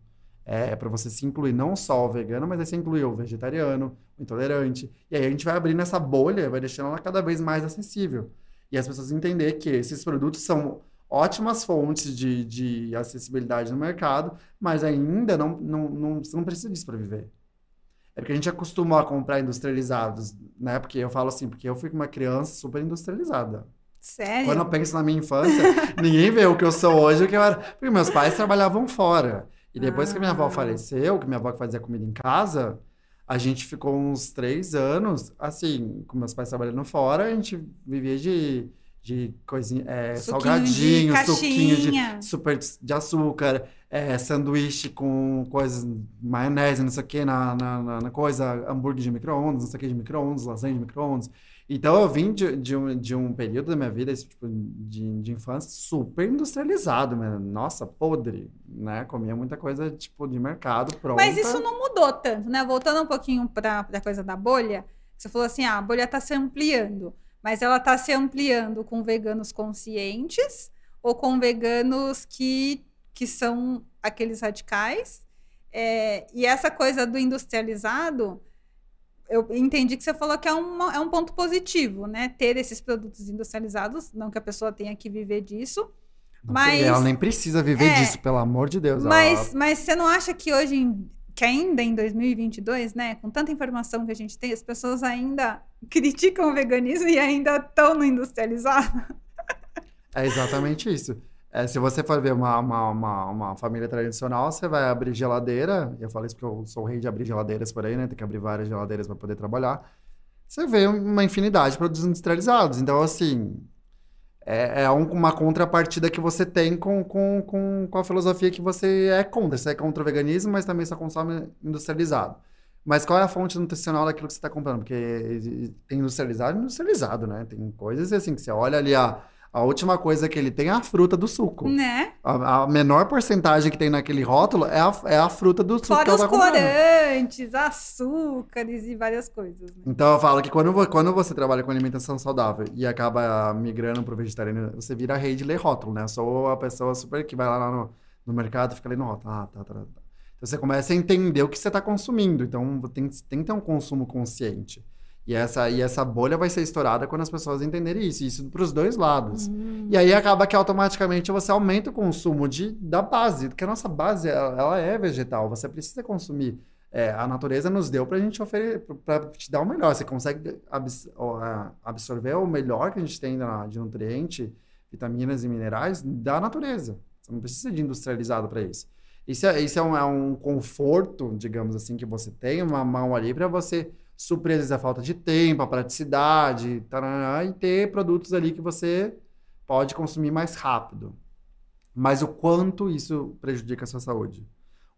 É, é para você se incluir não só o vegano, mas aí você incluir o vegetariano, o intolerante. E aí a gente vai abrindo essa bolha, vai deixando ela cada vez mais acessível. E as pessoas entender que esses produtos são ótimas fontes de, de acessibilidade no mercado, mas ainda não, não, não, você não precisa disso para viver. É porque a gente acostumou a comprar industrializados, né? Porque eu falo assim, porque eu fui uma criança super industrializada. Sério? Quando eu penso na minha infância, ninguém vê o que eu sou hoje, o que eu era. Porque meus pais trabalhavam fora. E depois ah. que minha avó ah. faleceu, que minha avó fazia comida em casa, a gente ficou uns três anos, assim, com meus pais trabalhando fora, a gente vivia de, de coisinha, é, salgadinho, de suquinho de super de açúcar, é, sanduíche com coisas, maionese, não sei o que, na, na, na coisa, hambúrguer de micro-ondas, não sei o que de micro-ondas, lasanha de micro-ondas. Então eu vim de, de, um, de um período da minha vida, esse tipo de, de infância, super industrializado, né? Nossa, podre, né? Comia muita coisa, tipo, de mercado, pronta. Mas isso não mudou tanto, né? Voltando um pouquinho para a coisa da bolha, você falou assim, ah, a bolha está se ampliando. Mas ela está se ampliando com veganos conscientes ou com veganos que, que são aqueles radicais? É, e essa coisa do industrializado eu entendi que você falou que é, uma, é um ponto positivo, né? Ter esses produtos industrializados, não que a pessoa tenha que viver disso. Mas. Ela nem precisa viver é, disso, pelo amor de Deus. Mas, ela... mas você não acha que hoje, que ainda em 2022, né, com tanta informação que a gente tem, as pessoas ainda criticam o veganismo e ainda estão no industrializado? É exatamente isso. É, se você for ver uma, uma, uma, uma, família tradicional, você vai abrir geladeira. Eu falo isso porque eu sou o rei de abrir geladeiras por aí, né? Tem que abrir várias geladeiras para poder trabalhar. Você vê uma infinidade de produtos industrializados. Então, assim, é, é uma contrapartida que você tem com, com, com, com a filosofia que você é contra. Você é contra o veganismo, mas também só consome industrializado. Mas qual é a fonte nutricional daquilo que você está comprando? Porque tem industrializado e industrializado, né? Tem coisas assim que você olha ali a a última coisa que ele tem é a fruta do suco. Né? A, a menor porcentagem que tem naquele rótulo é a, é a fruta do suco. Fora os tá corantes, açúcares e várias coisas. Né? Então eu falo que quando, quando você trabalha com alimentação saudável e acaba migrando para o vegetariano, você vira rei de ler rótulo, né? Eu sou a pessoa super que vai lá no, no mercado e fica lendo rótulo. Ah, tá, tá, tá. Então você começa a entender o que você está consumindo. Então tem, tem que ter um consumo consciente. E essa, e essa bolha vai ser estourada quando as pessoas entenderem isso. Isso para os dois lados. Hum. E aí acaba que automaticamente você aumenta o consumo de, da base, porque a nossa base ela, ela é vegetal. Você precisa consumir. É, a natureza nos deu para a gente oferecer, para te dar o melhor. Você consegue abs absorver o melhor que a gente tem de nutriente, vitaminas e minerais da natureza. Você não precisa de industrializado para isso. Isso, é, isso é, um, é um conforto, digamos assim, que você tem, uma mão ali para você suprir a falta de tempo, a praticidade, tarará, e ter produtos ali que você pode consumir mais rápido. Mas o quanto isso prejudica a sua saúde?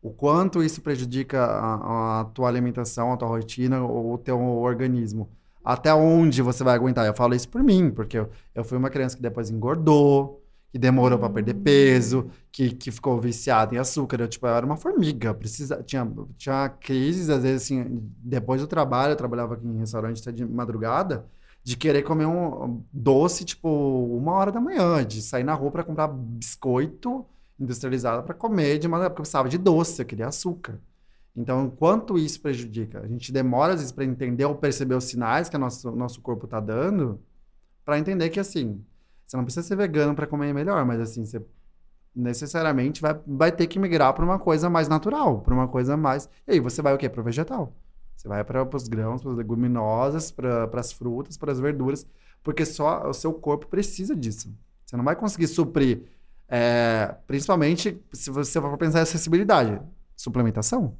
O quanto isso prejudica a, a tua alimentação, a tua rotina, ou o teu organismo? Até onde você vai aguentar? Eu falo isso por mim, porque eu, eu fui uma criança que depois engordou, que demorou para perder peso, que, que ficou viciado em açúcar. Eu, tipo, eu era uma formiga. Precisa, tinha, tinha crises, às vezes, assim, depois do trabalho, eu trabalhava aqui em restaurante de madrugada, de querer comer um doce, tipo, uma hora da manhã, de sair na rua para comprar biscoito industrializado para comer de uma porque eu precisava de doce, eu queria açúcar. Então, quanto isso prejudica? A gente demora às vezes para entender ou perceber os sinais que o nosso, nosso corpo está dando, para entender que assim, você não precisa ser vegano para comer melhor, mas assim, você necessariamente vai, vai ter que migrar para uma coisa mais natural, para uma coisa mais. E aí você vai o quê? Para o vegetal. Você vai para os grãos, para as leguminosas, para as frutas, para as verduras, porque só o seu corpo precisa disso. Você não vai conseguir suprir, é, principalmente se você for pensar em acessibilidade, suplementação.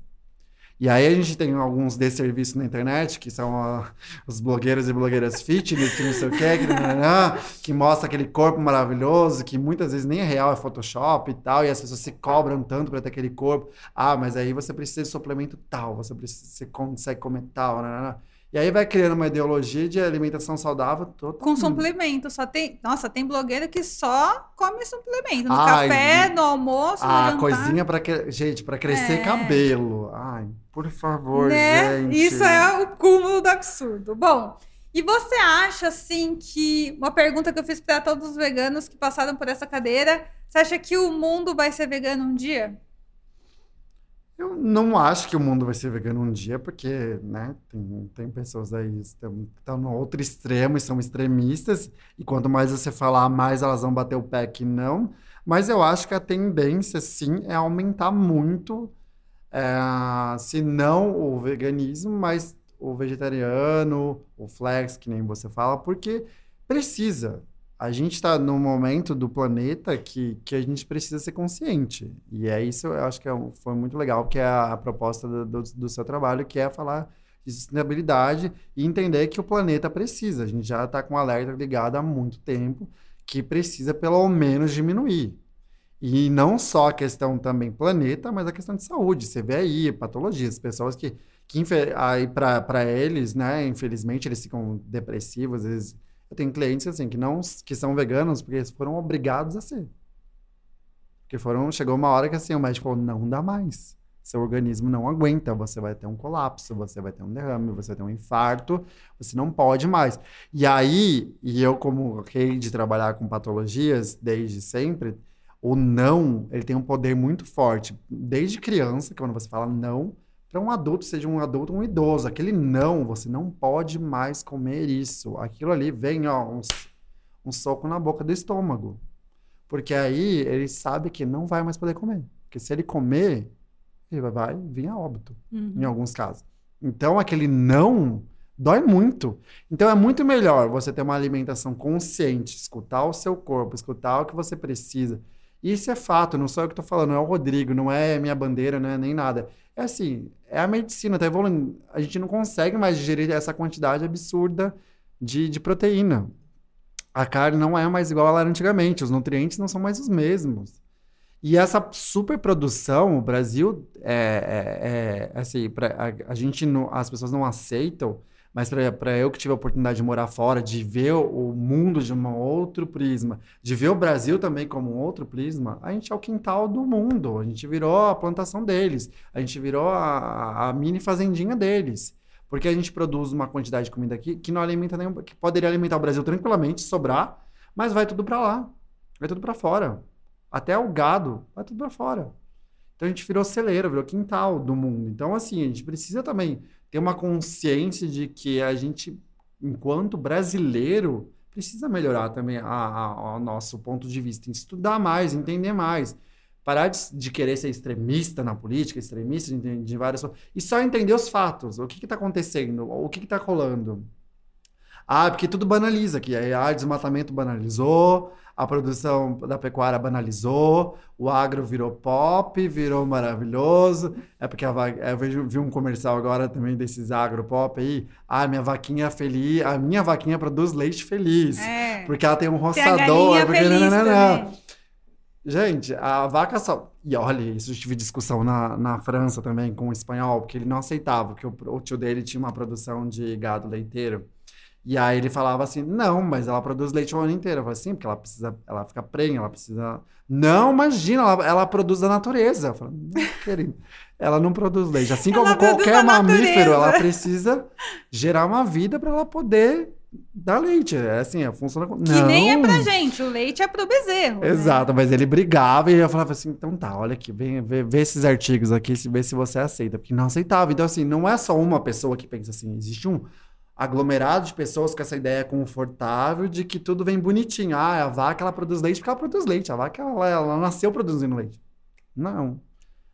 E aí a gente tem alguns desserviços na internet, que são uh, os blogueiros e blogueiras fitness, que não sei o quê, que, nananã, que mostra aquele corpo maravilhoso, que muitas vezes nem é real, é Photoshop e tal, e as pessoas se cobram tanto para ter aquele corpo. Ah, mas aí você precisa de suplemento tal, você, precisa, você consegue comer tal, nananã. E aí vai criando uma ideologia de alimentação saudável total. Com suplemento, só tem. Nossa, tem blogueira que só come suplemento. No Ai, café, no almoço, Ah, coisinha para que... gente, para crescer é. cabelo. Ai, por favor, né? gente. Isso é o cúmulo do absurdo. Bom, e você acha assim que uma pergunta que eu fiz para todos os veganos que passaram por essa cadeira, você acha que o mundo vai ser vegano um dia? Eu não acho que o mundo vai ser vegano um dia, porque, né, tem, tem pessoas aí que estão no outro extremo e são extremistas, e quanto mais você falar, mais elas vão bater o pé que não. Mas eu acho que a tendência, sim, é aumentar muito, é, se não o veganismo, mas o vegetariano, o flex, que nem você fala, porque precisa a gente está num momento do planeta que, que a gente precisa ser consciente. E é isso, eu acho que é, foi muito legal, que é a, a proposta do, do, do, seu trabalho, que é falar de sustentabilidade e entender que o planeta precisa. A gente já está com o alerta ligado há muito tempo, que precisa pelo menos diminuir. E não só a questão também planeta, mas a questão de saúde. Você vê aí patologias, pessoas que, que aí para eles, né, infelizmente, eles ficam depressivos, às vezes eu tenho clientes assim que não que são veganos porque eles foram obrigados a ser. Porque foram chegou uma hora que assim o médico falou não dá mais. Seu organismo não aguenta, você vai ter um colapso, você vai ter um derrame, você vai ter um infarto, você não pode mais. E aí, e eu como rei de trabalhar com patologias desde sempre, o não, ele tem um poder muito forte. Desde criança, quando você fala não, para um adulto, seja um adulto ou um idoso. Aquele não, você não pode mais comer isso. Aquilo ali vem, ó, um, um soco na boca do estômago. Porque aí ele sabe que não vai mais poder comer. Porque se ele comer, ele vai vir a óbito, uhum. em alguns casos. Então, aquele não dói muito. Então, é muito melhor você ter uma alimentação consciente, escutar o seu corpo, escutar o que você precisa. Isso é fato, não sou eu que estou falando, não é o Rodrigo, não é minha bandeira, não é nem nada. É assim, é a medicina, tá evoluindo. A gente não consegue mais digerir essa quantidade absurda de, de proteína. A carne não é mais igual ela era antigamente, os nutrientes não são mais os mesmos. E essa superprodução, o Brasil, é, é, é assim, pra, a, a, gente não, as pessoas não aceitam mas para eu que tive a oportunidade de morar fora, de ver o mundo de um outro prisma, de ver o Brasil também como um outro prisma, a gente é o quintal do mundo. A gente virou a plantação deles, a gente virou a, a mini fazendinha deles. Porque a gente produz uma quantidade de comida aqui que não alimenta nenhum, que poderia alimentar o Brasil tranquilamente, sobrar, mas vai tudo para lá, vai tudo para fora. Até o gado vai tudo para fora. Então a gente virou celeiro, virou quintal do mundo. Então, assim, a gente precisa também ter uma consciência de que a gente, enquanto brasileiro, precisa melhorar também o nosso ponto de vista, estudar mais, entender mais. Parar de, de, querer ser extremista na política, extremista de, de várias e só entender os fatos. O que está acontecendo? O que está rolando? Ah, porque tudo banaliza aqui. Ah, desmatamento banalizou, a produção da pecuária banalizou, o agro virou pop, virou maravilhoso. É porque a, eu vejo, vi um comercial agora também desses agro pop aí. Ah, minha vaquinha feliz, a minha vaquinha produz leite feliz. É. Porque ela tem um roçador. Tem porque, não, não, não. Gente, a vaca só. E olha, isso eu tive discussão na, na França também com o espanhol, porque ele não aceitava, que o, o tio dele tinha uma produção de gado leiteiro. E aí ele falava assim: não, mas ela produz leite o ano inteiro. Eu falei assim, porque ela precisa, ela fica prenha, ela precisa. Não, imagina, ela, ela produz da natureza. Eu falei, não, querido, ela não produz leite. Assim como qualquer mamífero, ela precisa gerar uma vida para ela poder dá leite. É assim, é, funciona. Que nem é pra gente, o leite é pro bezerro. né? Exato, mas ele brigava e eu falava assim: então tá, olha aqui, vem vê, vê esses artigos aqui, vê se você aceita. Porque não aceitava. Então, assim, não é só uma pessoa que pensa assim, existe um aglomerado de pessoas com essa ideia confortável de que tudo vem bonitinho. Ah, a vaca ela produz leite porque ela produz leite. A vaca ela, ela nasceu produzindo leite. Não.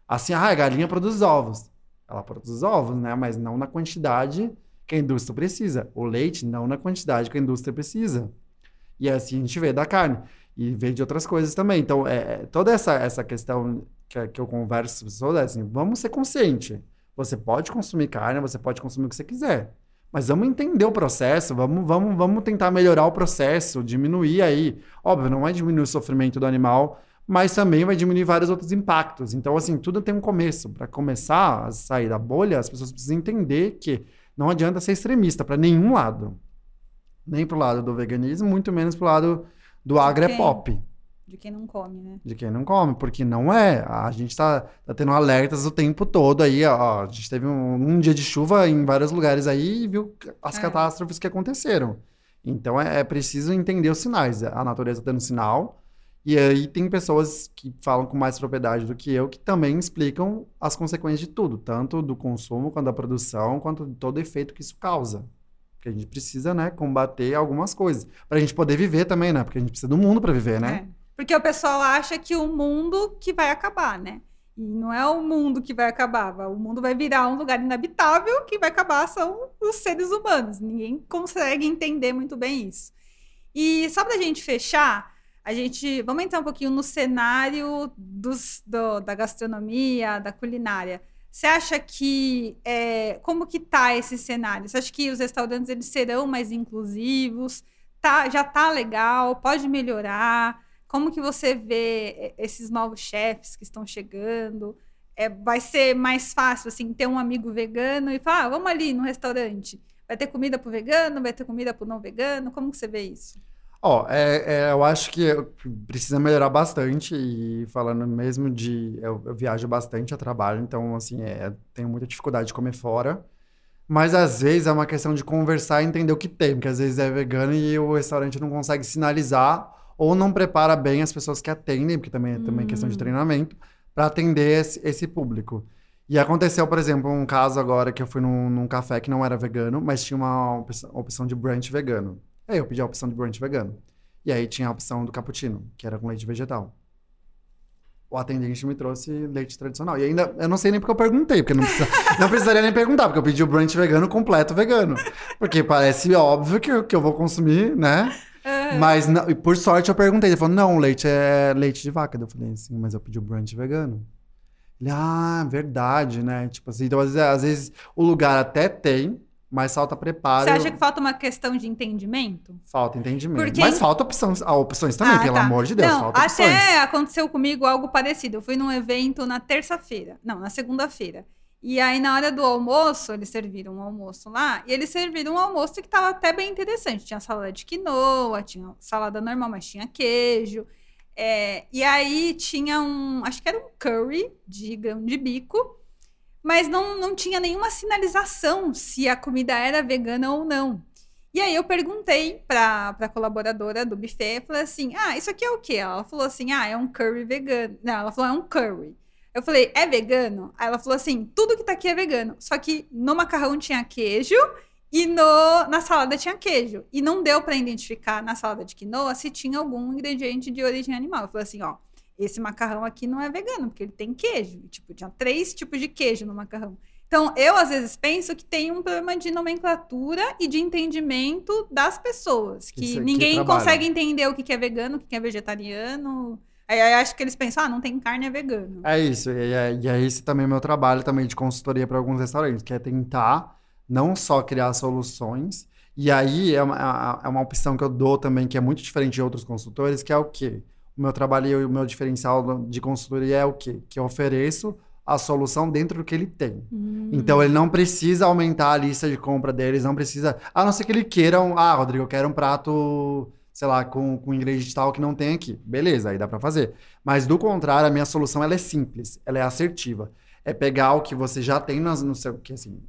Assim, ah, a galinha produz ovos. Ela produz ovos, né? Mas não na quantidade que a indústria precisa. O leite, não na quantidade que a indústria precisa. E assim a gente vê da carne. E vê de outras coisas também. Então, é, é, toda essa, essa questão que, que eu converso com as pessoas é assim: vamos ser consciente. Você pode consumir carne, você pode consumir o que você quiser. Mas vamos entender o processo, vamos, vamos, vamos tentar melhorar o processo, diminuir aí. Óbvio, não vai diminuir o sofrimento do animal, mas também vai diminuir vários outros impactos. Então, assim, tudo tem um começo. Para começar a sair da bolha, as pessoas precisam entender que não adianta ser extremista para nenhum lado. Nem pro lado do veganismo, muito menos pro lado do agrepop, De quem não come, né? de quem não come, porque não é. A gente tá, tá tendo alertas o tempo todo aí, ó. A gente teve um, um dia de chuva em vários lugares aí e viu as É. catástrofes que aconteceram. Então é, é preciso entender os sinais. A natureza tá dando sinal. E aí tem pessoas que falam com mais propriedade do que eu que também explicam as consequências de tudo, tanto do consumo, quanto da produção, quanto de todo o efeito que isso causa. Porque a gente precisa, né, combater algumas coisas. Pra gente poder viver também, né? Porque a gente precisa do mundo pra viver, né? É. Porque o pessoal acha que o mundo que vai acabar, né? E não é o mundo que vai acabar. O mundo vai virar um lugar inabitável, que vai acabar são os seres humanos. Ninguém consegue entender muito bem isso. E só pra gente fechar, a gente vamos entrar um pouquinho no cenário dos, do- da gastronomia, da culinária. Você acha que é, como que tá esse cenário? Você acha que os restaurantes eles serão mais inclusivos? Tá, já tá legal? Pode melhorar? Como que você vê eh, esses novos chefes que estão chegando? É, vai ser mais fácil assim ter um amigo vegano e falar, ah, vamos ali no restaurante. Vai ter comida pro vegano? Vai ter comida pro não vegano? Como que você vê isso? Ó, é, é, eu acho que precisa melhorar bastante e falando mesmo de... Eu, eu viajo bastante a trabalho, então, assim, é, tenho muita dificuldade de comer fora. Mas, às vezes, é uma questão de conversar e entender o que tem, porque às vezes é vegano e o restaurante não consegue sinalizar ou não prepara bem as pessoas que atendem, porque também é também questão de Hum. treinamento, para atender esse, esse público. E aconteceu, por exemplo, um caso agora que eu fui num, num café que não era vegano, mas tinha uma opção, de brunch vegano. Aí eu pedi a opção de brunch vegano. E aí tinha a opção do cappuccino, que era com leite vegetal. O atendente me trouxe leite tradicional. E ainda, eu não sei nem porque eu perguntei, porque não, precisa, não precisaria nem perguntar, porque eu pedi o brunch vegano completo vegano. Porque parece óbvio que, que eu vou consumir, né? Mas, não- e por sorte, eu perguntei. Ele falou, não, o leite é leite de vaca. Eu falei assim, mas eu pedi o brunch vegano. Ele, ah, verdade, né? Tipo assim, então às vezes, às vezes o lugar até tem, mas falta preparo. Você acha que falta uma questão de entendimento? Falta entendimento. Porque- Mas falta opções, ah, opções também, Ah, pelo tá. amor de Deus, Não, falta até opções. aconteceu comigo algo parecido. Eu fui num evento na terça-feira, não, na segunda-feira. E aí, na hora do almoço, eles serviram um almoço lá, e eles serviram um almoço que estava até bem interessante. Tinha salada de quinoa, tinha salada normal, mas tinha queijo. É, e aí tinha um, acho que era um curry de grão de bico, mas não, não tinha nenhuma sinalização se a comida era vegana ou não. E aí eu perguntei para a colaboradora do buffet, falei assim, ah, isso aqui é o quê? Ela falou assim, ah, é um curry vegano. Não, ela falou, é um curry. Eu falei, é vegano? Aí ela falou assim, tudo que tá aqui é vegano. Só que no macarrão tinha queijo e no, na salada tinha queijo. E não deu para identificar na salada de quinoa se tinha algum ingrediente de origem animal. Eu falei assim, ó, esse macarrão aqui não é vegano, porque ele tem queijo. E, tipo, tinha três tipos de queijo no macarrão. Então, eu às vezes penso que tem um problema de nomenclatura e de entendimento das pessoas. Que, que ninguém trabalham. consegue entender o que é vegano, o que é vegetariano. Aí, aí acho que eles pensam, ah, não tem carne, é vegano. É isso, e é, e é esse também o meu trabalho também de consultoria para alguns restaurantes, que é tentar não só criar soluções, e aí é uma, é uma opção que eu dou também, que é muito diferente de outros consultores, que é o quê? O meu trabalho e o meu diferencial de consultoria é o quê? Que eu ofereço a solução dentro do que ele tem. Hum. Então ele não precisa aumentar a lista de compra deles, não precisa. A não ser que ele queira um. Ah, Rodrigo, eu quero um prato, sei lá, com, com ingrediente tal que não tem aqui. Beleza, aí dá pra fazer. Mas do contrário, a minha solução ela é simples, ela é assertiva. É pegar o que você já tem nas- no seu. Que assim,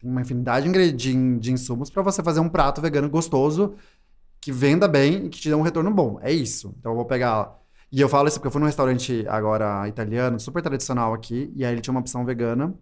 tem uma infinidade de, de, de insumos para você fazer um prato vegano gostoso, que venda bem e que te dê um retorno bom. É isso. Então eu vou pegar. E eu falo isso porque eu fui num restaurante agora italiano, super tradicional aqui, e aí ele tinha uma opção vegana.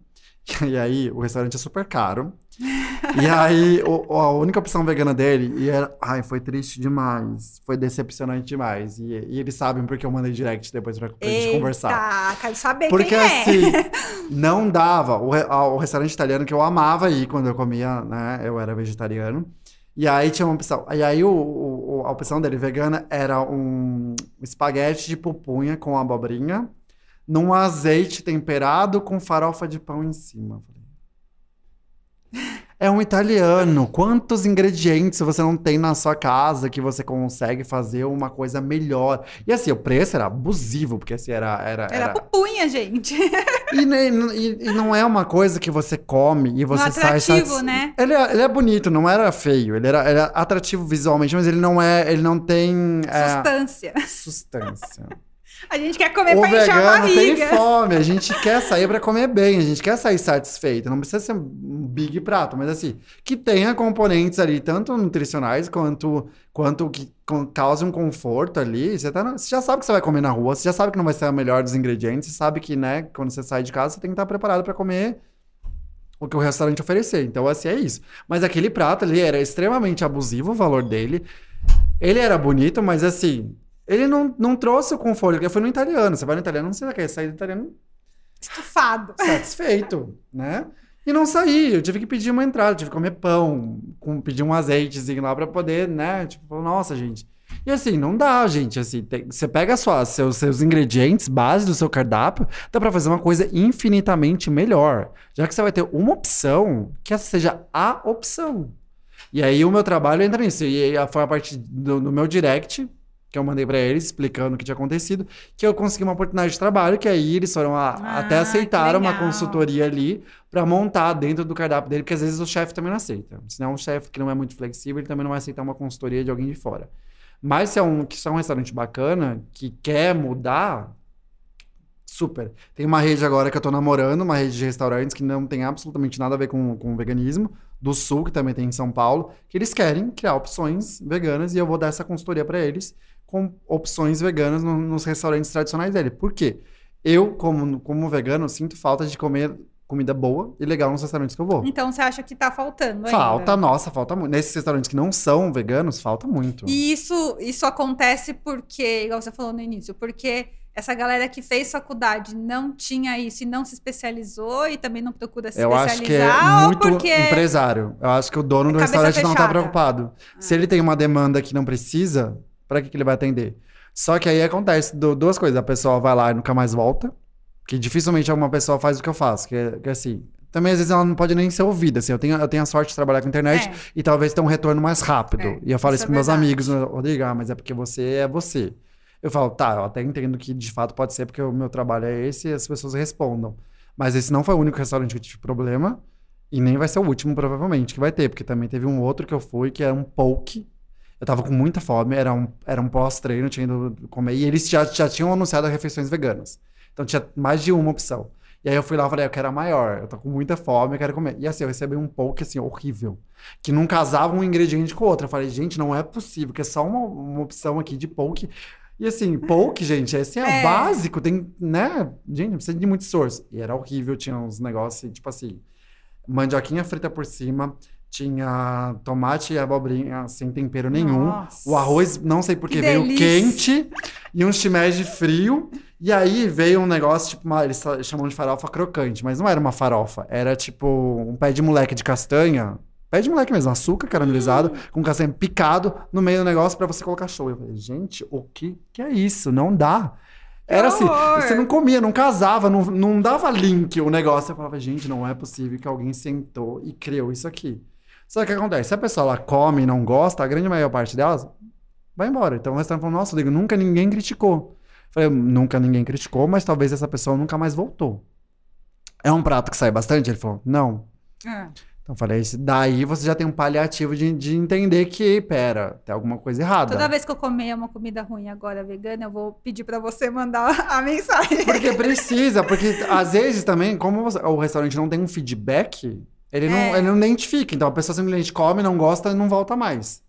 E aí o restaurante é super caro. e aí o, a única opção vegana dele, e era. Ai, foi triste demais. Foi decepcionante demais. E, e eles sabem porque eu mandei direct depois pra, pra gente conversar. quero saber Porque quem é. assim, não dava. O, a- o restaurante italiano que eu amava ir quando eu comia, né? Eu era vegetariano. E aí tinha uma opção. E aí o- o- a opção dele vegana era um espaguete de pupunha com abobrinha, num azeite temperado com farofa de pão em cima. É um italiano. Quantos ingredientes você não tem na sua casa que você consegue fazer uma coisa melhor? E assim, o preço era abusivo, porque assim, era. Era, Era pupunha, gente. e, e- e não é uma coisa que você come e você Não sai atrativo, né? Ele é, ele é bonito, não era feio. Ele era, era atrativo visualmente, mas ele não é. Ele não tem é, Sustância. A gente quer comer o pra encher a vegano tem barriga. fome. A gente quer sair pra comer bem. A gente quer sair satisfeito. Não precisa ser um big prato, mas assim, que tenha componentes ali, tanto nutricionais quanto, quanto que cause um conforto ali. Você, tá você já sabe que você vai comer na rua, você já sabe que não vai ser o melhor dos ingredientes, você sabe que, né, quando você sai de casa, você tem que estar preparado pra comer o que o restaurante oferecer. Então, assim, é isso. Mas aquele prato ali era extremamente abusivo o valor dele. Ele era bonito, mas assim, ele não, não trouxe o conforto. Porque foi no italiano. Você vai no italiano, você querer sair do italiano Estufado. satisfeito, né? E não saí, eu tive que pedir uma entrada, tive que comer pão, com, pedir um azeitezinho lá pra poder, né? Tipo, nossa, gente. E assim, não dá, gente. Assim, tem- você pega sua, seus, seus ingredientes, base do seu cardápio, dá pra fazer uma coisa infinitamente melhor. Já que você vai ter uma opção, que essa seja a opção. E aí o meu trabalho entra nisso. E aí foi a partir do, do meu direct, que eu mandei pra eles, explicando o que tinha acontecido, que eu consegui uma oportunidade de trabalho, que aí eles foram a- Ah, até aceitaram uma consultoria ali pra montar dentro do cardápio dele, porque às vezes o chefe também não aceita. Se não é um chefe que não é muito flexível, ele também não vai aceitar uma consultoria de alguém de fora. Mas se é um, que é um restaurante bacana, que quer mudar, super. Tem uma rede agora que eu tô namorando, uma rede de restaurantes que não tem absolutamente nada a ver com, com veganismo, do Sul, que também tem em São Paulo, que eles querem criar opções veganas e eu vou dar essa consultoria para eles com opções veganas no- nos restaurantes tradicionais dele. Por quê? Eu, como, como vegano, sinto falta de comer comida boa e legal nos restaurantes que eu vou. Então você acha que tá faltando ainda? Falta, nossa, falta muito. Nesses restaurantes que não são veganos, falta muito. E isso, isso acontece porque, igual você falou no início, porque essa galera que fez faculdade não tinha isso e não se especializou e também não procura se Eu acho que é especializar, muito empresário. Eu acho que o dono do restaurante não tá fechada. preocupado. Se ele tem uma demanda que não precisa, pra que, que ele vai atender? Só que aí acontece du- duas coisas. A pessoa vai lá e nunca mais volta. Que dificilmente uma pessoa faz o que eu faço. Que, é- que é assim. Também às vezes ela não pode nem ser ouvida. Assim, eu, tenho, eu tenho a sorte de trabalhar com internet É. e talvez ter um retorno mais rápido. É, e eu falo isso isso é com meus amigos. Rodrigo, ah, mas é porque você é você. Eu falo, tá, eu até entendo que de fato pode ser porque o meu trabalho é esse e as pessoas respondam. Mas esse não foi o único restaurante que eu tive problema. E nem vai ser o último, provavelmente, que vai ter. Porque também teve um outro que eu fui, que era um poke. Eu tava com muita fome, era um, era um pós-treino, tinha ido comer. E eles já, já tinham anunciado refeições veganas. Então tinha mais de uma opção. E aí eu fui lá e falei, eu quero a maior. Eu tô com muita fome, eu quero comer. E assim, eu recebi um poke, assim, horrível. Que não casava um ingrediente com o outro. Eu falei, gente, não é possível, que é só uma, uma opção aqui de poke. E assim, poke, gente, esse é, É. o básico, tem, né? Gente, não precisa de muito esforço. E era horrível, tinha uns negócios, tipo assim, mandioquinha frita por cima, tinha tomate e abobrinha sem tempero nenhum. Nossa. O arroz, não sei por Que veio delícia. quente e um shimeji frio. E aí veio um negócio, tipo, uma, eles chamam de farofa crocante, mas não era uma farofa, era tipo um pé de moleque de castanha. Pé de moleque mesmo, açúcar caramelizado, Hum. com castanha picado no meio do negócio pra você colocar show. Eu falei, gente, o que que é isso? Não dá. Era assim, você não comia, não casava, não, não dava link o negócio. Eu falava, gente, não é possível que alguém sentou e criou isso aqui. Só que o que acontece? Se a pessoa ela come e não gosta, a grande maior parte delas vai embora. Então o restaurante falou, nossa, Rodrigo, nunca ninguém criticou. Eu falei, nunca ninguém criticou, mas talvez essa pessoa nunca mais voltou. É um prato que sai bastante? Ele falou, não. Ah, Então eu falei, "Esse- daí você já tem um paliativo de, de entender que, pera, tem alguma coisa errada. Toda vez que eu comer uma comida ruim agora vegana, eu vou pedir pra você mandar a mensagem. Porque precisa, porque às vezes também, como o restaurante não tem um feedback, Ele, não, É. ele não identifica. Então a pessoa simplesmente come, não gosta e não volta mais.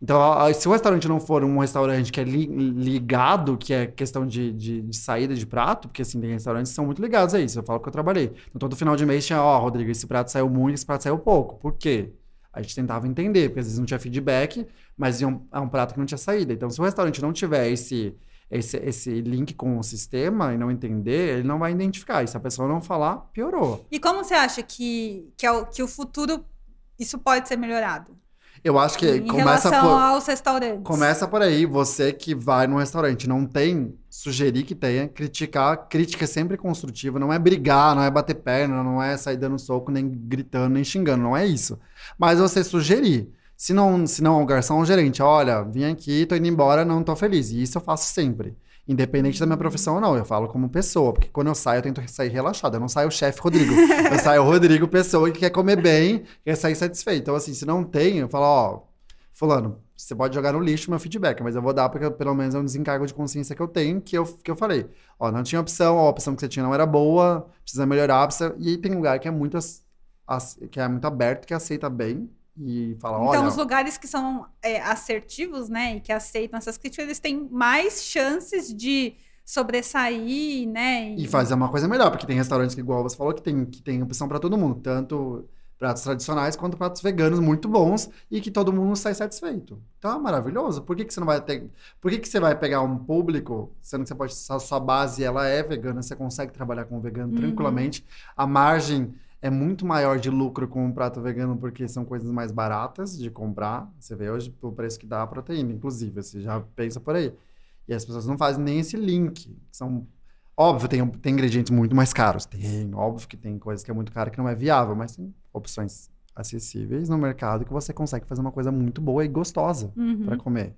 Então, se o restaurante não for um restaurante que é li- ligado, que é questão de, de, de saída de prato, porque assim, tem restaurantes que são muito ligados a isso. Eu falo que eu trabalhei. Então, todo final de mês tinha, ó, Rodrigo, esse prato saiu muito, esse prato saiu pouco. Por quê? A gente tentava entender, porque às vezes não tinha feedback, mas é um, é um prato que não tinha saída. Então, se o restaurante não tiver esse, esse, esse link com o sistema e não entender, ele não vai identificar. E se a pessoa não falar, piorou. E como você acha que, que, é o, que o futuro isso pode ser melhorado? Eu acho que em começa relação por. aos restaurantes. Começa por aí, você que vai num restaurante, não tem, sugerir que tenha, criticar, crítica é sempre construtiva, não é brigar, não é bater perna, não é sair dando soco, nem gritando, nem xingando, não é isso. Mas você sugerir. Se não, se não o garçom ou o gerente, olha, vim aqui, tô indo embora, não tô feliz. E isso eu faço sempre. Independente da minha profissão ou não, eu falo como pessoa, porque quando eu saio, eu tento sair relaxado. Eu não saio o chefe Rodrigo. Eu saio o Rodrigo, pessoa que quer comer bem, quer sair satisfeito. Então, assim, se não tem, eu falo, ó, fulano, você pode jogar no lixo meu feedback, mas eu vou dar porque pelo menos é um desencargo de consciência que eu tenho, que eu, que eu falei. Ó, não tinha opção, a opção que você tinha não era boa, precisa melhorar, precisa... e aí tem lugar que é muito, as- as- que é muito aberto, que aceita bem e fala, Então, olha... os lugares que são é, assertivos, né, e que aceitam essas críticas, eles têm mais chances de sobressair, né? E fazer uma coisa melhor, porque tem restaurantes que, igual você falou, que tem, que tem opção pra todo mundo, tanto pratos tradicionais quanto pratos veganos muito bons e que todo mundo sai satisfeito. Então é maravilhoso. Por que, que você não vai ter. Por que, que você vai pegar um público, sendo que você pode. A sua base ela é vegana, você consegue trabalhar com vegano Uhum. tranquilamente. A margem é muito maior de lucro com um prato vegano porque são coisas mais baratas de comprar. Você vê hoje o preço que dá a proteína, inclusive. Você já pensa por aí. E as pessoas não fazem nem esse link. São Óbvio, tem, tem ingredientes muito mais caros. Tem, óbvio que tem coisas que é muito cara que não é viável, mas tem opções acessíveis no mercado que você consegue fazer uma coisa muito boa e gostosa Uhum. para comer.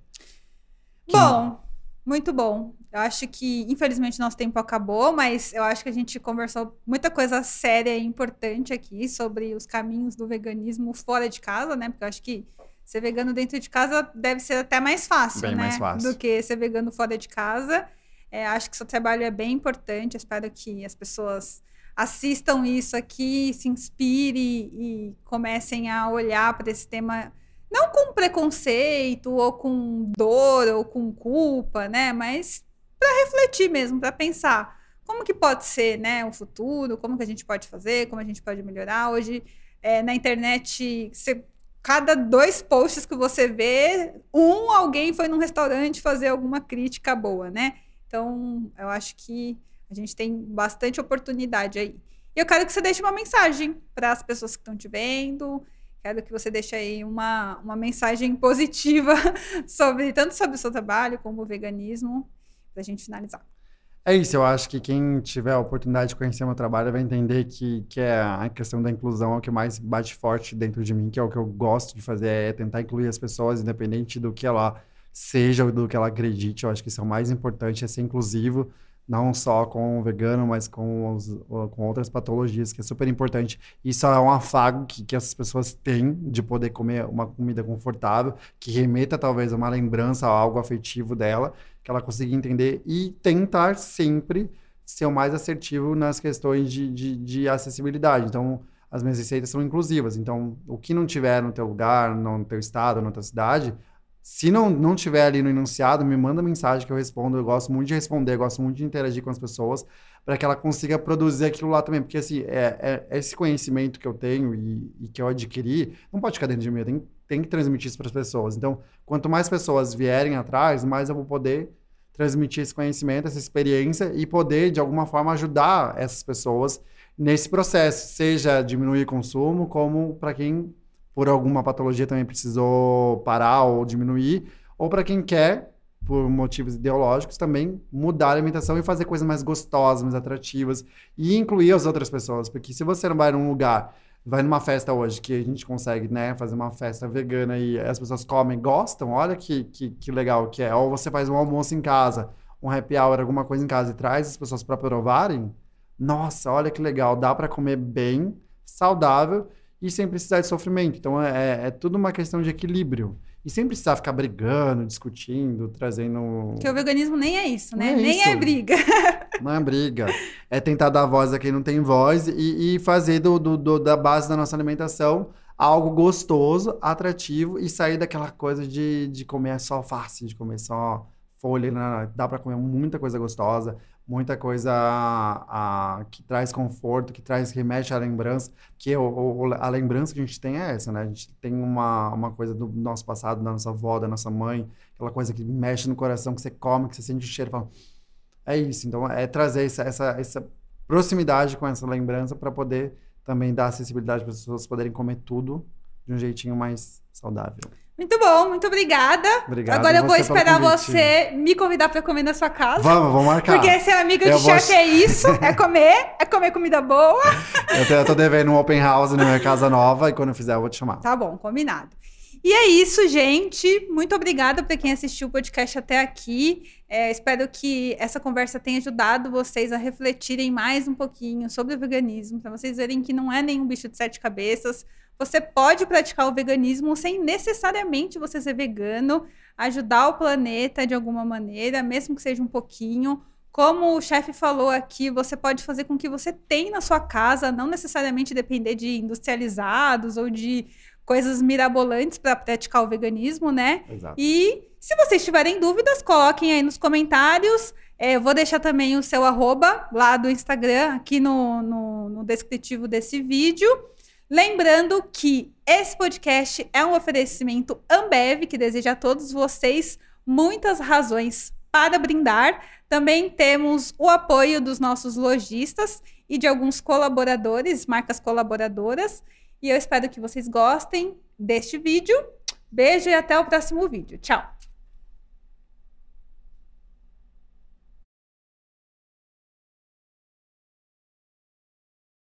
Bom, muito bom. Eu acho que, infelizmente, nosso tempo acabou, mas eu acho que a gente conversou muita coisa séria e importante aqui sobre os caminhos do veganismo fora de casa, né? Porque eu acho que ser vegano dentro de casa deve ser até mais fácil, Bem né? mais fácil. Do que ser vegano fora de casa. É, acho que seu trabalho é bem importante. Espero que as pessoas assistam isso aqui, se inspirem e comecem a olhar para esse tema não com preconceito ou com dor ou com culpa, né? Mas para refletir mesmo, para pensar como que pode ser, né, o futuro, como que a gente pode fazer, como a gente pode melhorar. Hoje é, na internet, você, cada dois posts que você vê, um alguém foi num restaurante fazer alguma crítica boa, né? Então, eu acho que a gente tem bastante oportunidade aí. E eu quero que você deixe uma mensagem para as pessoas que estão te vendo, Quero que você deixe aí uma, uma mensagem positiva sobre tanto sobre o seu trabalho como o veganismo, para a gente finalizar. É isso, eu acho que quem tiver a oportunidade de conhecer meu trabalho vai entender que, que é a questão da inclusão é o que mais bate forte dentro de mim, que é o que eu gosto de fazer, é tentar incluir as pessoas, independente do que ela seja ou do que ela acredite. Eu acho que isso é o mais importante, é ser inclusivo, não só com o vegano, mas com, os, com outras patologias, que é super importante. Isso é um afago que, que essas pessoas têm de poder comer uma comida confortável, que remeta talvez a uma lembrança, a algo afetivo dela, que ela consiga entender e tentar sempre ser o mais assertivo nas questões de, de, de acessibilidade. Então, as minhas receitas são inclusivas. Então, o que não tiver no teu lugar, no teu estado, na tua cidade, se não, não tiver ali no enunciado, me manda mensagem que eu respondo. Eu gosto muito de responder, gosto muito de interagir com as pessoas para que ela consiga produzir aquilo lá também. Porque, assim, é, é esse conhecimento que eu tenho e, e, que eu adquiri não pode ficar dentro de mim, eu tenho, que transmitir isso para as pessoas. Então, quanto mais pessoas vierem atrás, mais eu vou poder transmitir esse conhecimento, essa experiência e poder, de alguma forma, ajudar essas pessoas nesse processo, seja diminuir consumo, como para quem por alguma patologia também precisou parar ou diminuir, ou para quem quer, por motivos ideológicos, também mudar a alimentação e fazer coisas mais gostosas, mais atrativas e incluir as outras pessoas, porque se você não vai num lugar, vai numa festa hoje que a gente consegue, né, fazer uma festa vegana e as pessoas comem, gostam, olha que, que, que legal que é, ou você faz um almoço em casa, um happy hour, alguma coisa em casa e traz as pessoas para provarem, nossa, olha que legal, dá para comer bem, saudável e sem precisar de sofrimento. Então é, é tudo uma questão de equilíbrio. E sem precisar ficar brigando, discutindo, trazendo. Porque o veganismo nem é isso, né? É nem isso. é briga. Não é briga. É tentar dar voz a quem não tem voz e, e fazer do, do- do- da base da nossa alimentação algo gostoso, atrativo e sair daquela coisa de, de comer só alface, de comer só folha. Dá pra comer muita coisa gostosa, muita coisa ah, que traz conforto, que traz, remete à lembrança. Que o, a lembrança que a gente tem é essa, né? A gente tem uma, uma coisa do nosso passado, da nossa avó, da nossa mãe, aquela coisa que mexe no coração, que você come, que você sente o cheiro fala. É isso, então é trazer essa, essa, essa proximidade com essa lembrança para poder também dar acessibilidade para as pessoas poderem comer tudo de um jeitinho mais saudável. Muito bom, muito obrigada. Obrigado. Agora eu vou esperar você me convidar para comer na sua casa. Vamos, vamos marcar. Porque ser amiga Eu de vou- chefe é isso, é comer, é comer comida boa. Eu, tô, eu tô devendo um open house na minha casa nova e quando eu fizer eu vou te chamar. Tá bom, combinado. E é isso, gente. Muito obrigada para quem assistiu o podcast até aqui. É, espero que essa conversa tenha ajudado vocês a refletirem mais um pouquinho sobre o veganismo, para vocês verem que não é nenhum bicho de sete cabeças. Você pode praticar o veganismo sem necessariamente você ser vegano, ajudar o planeta de alguma maneira, mesmo que seja um pouquinho. Como o chefe falou aqui, você pode fazer com que você tenha na sua casa, não necessariamente depender de industrializados ou de coisas mirabolantes para praticar o veganismo, né? Exato. E se vocês tiverem dúvidas, coloquem aí nos comentários. É, eu vou deixar também o seu arroba lá do Instagram aqui no, no, no descritivo desse vídeo. Lembrando que esse podcast é um oferecimento Ambev, que deseja a todos vocês muitas razões para brindar. Também temos o apoio dos nossos lojistas e de alguns colaboradores, marcas colaboradoras. E eu espero que vocês gostem deste vídeo. Beijo e até o próximo vídeo. Tchau!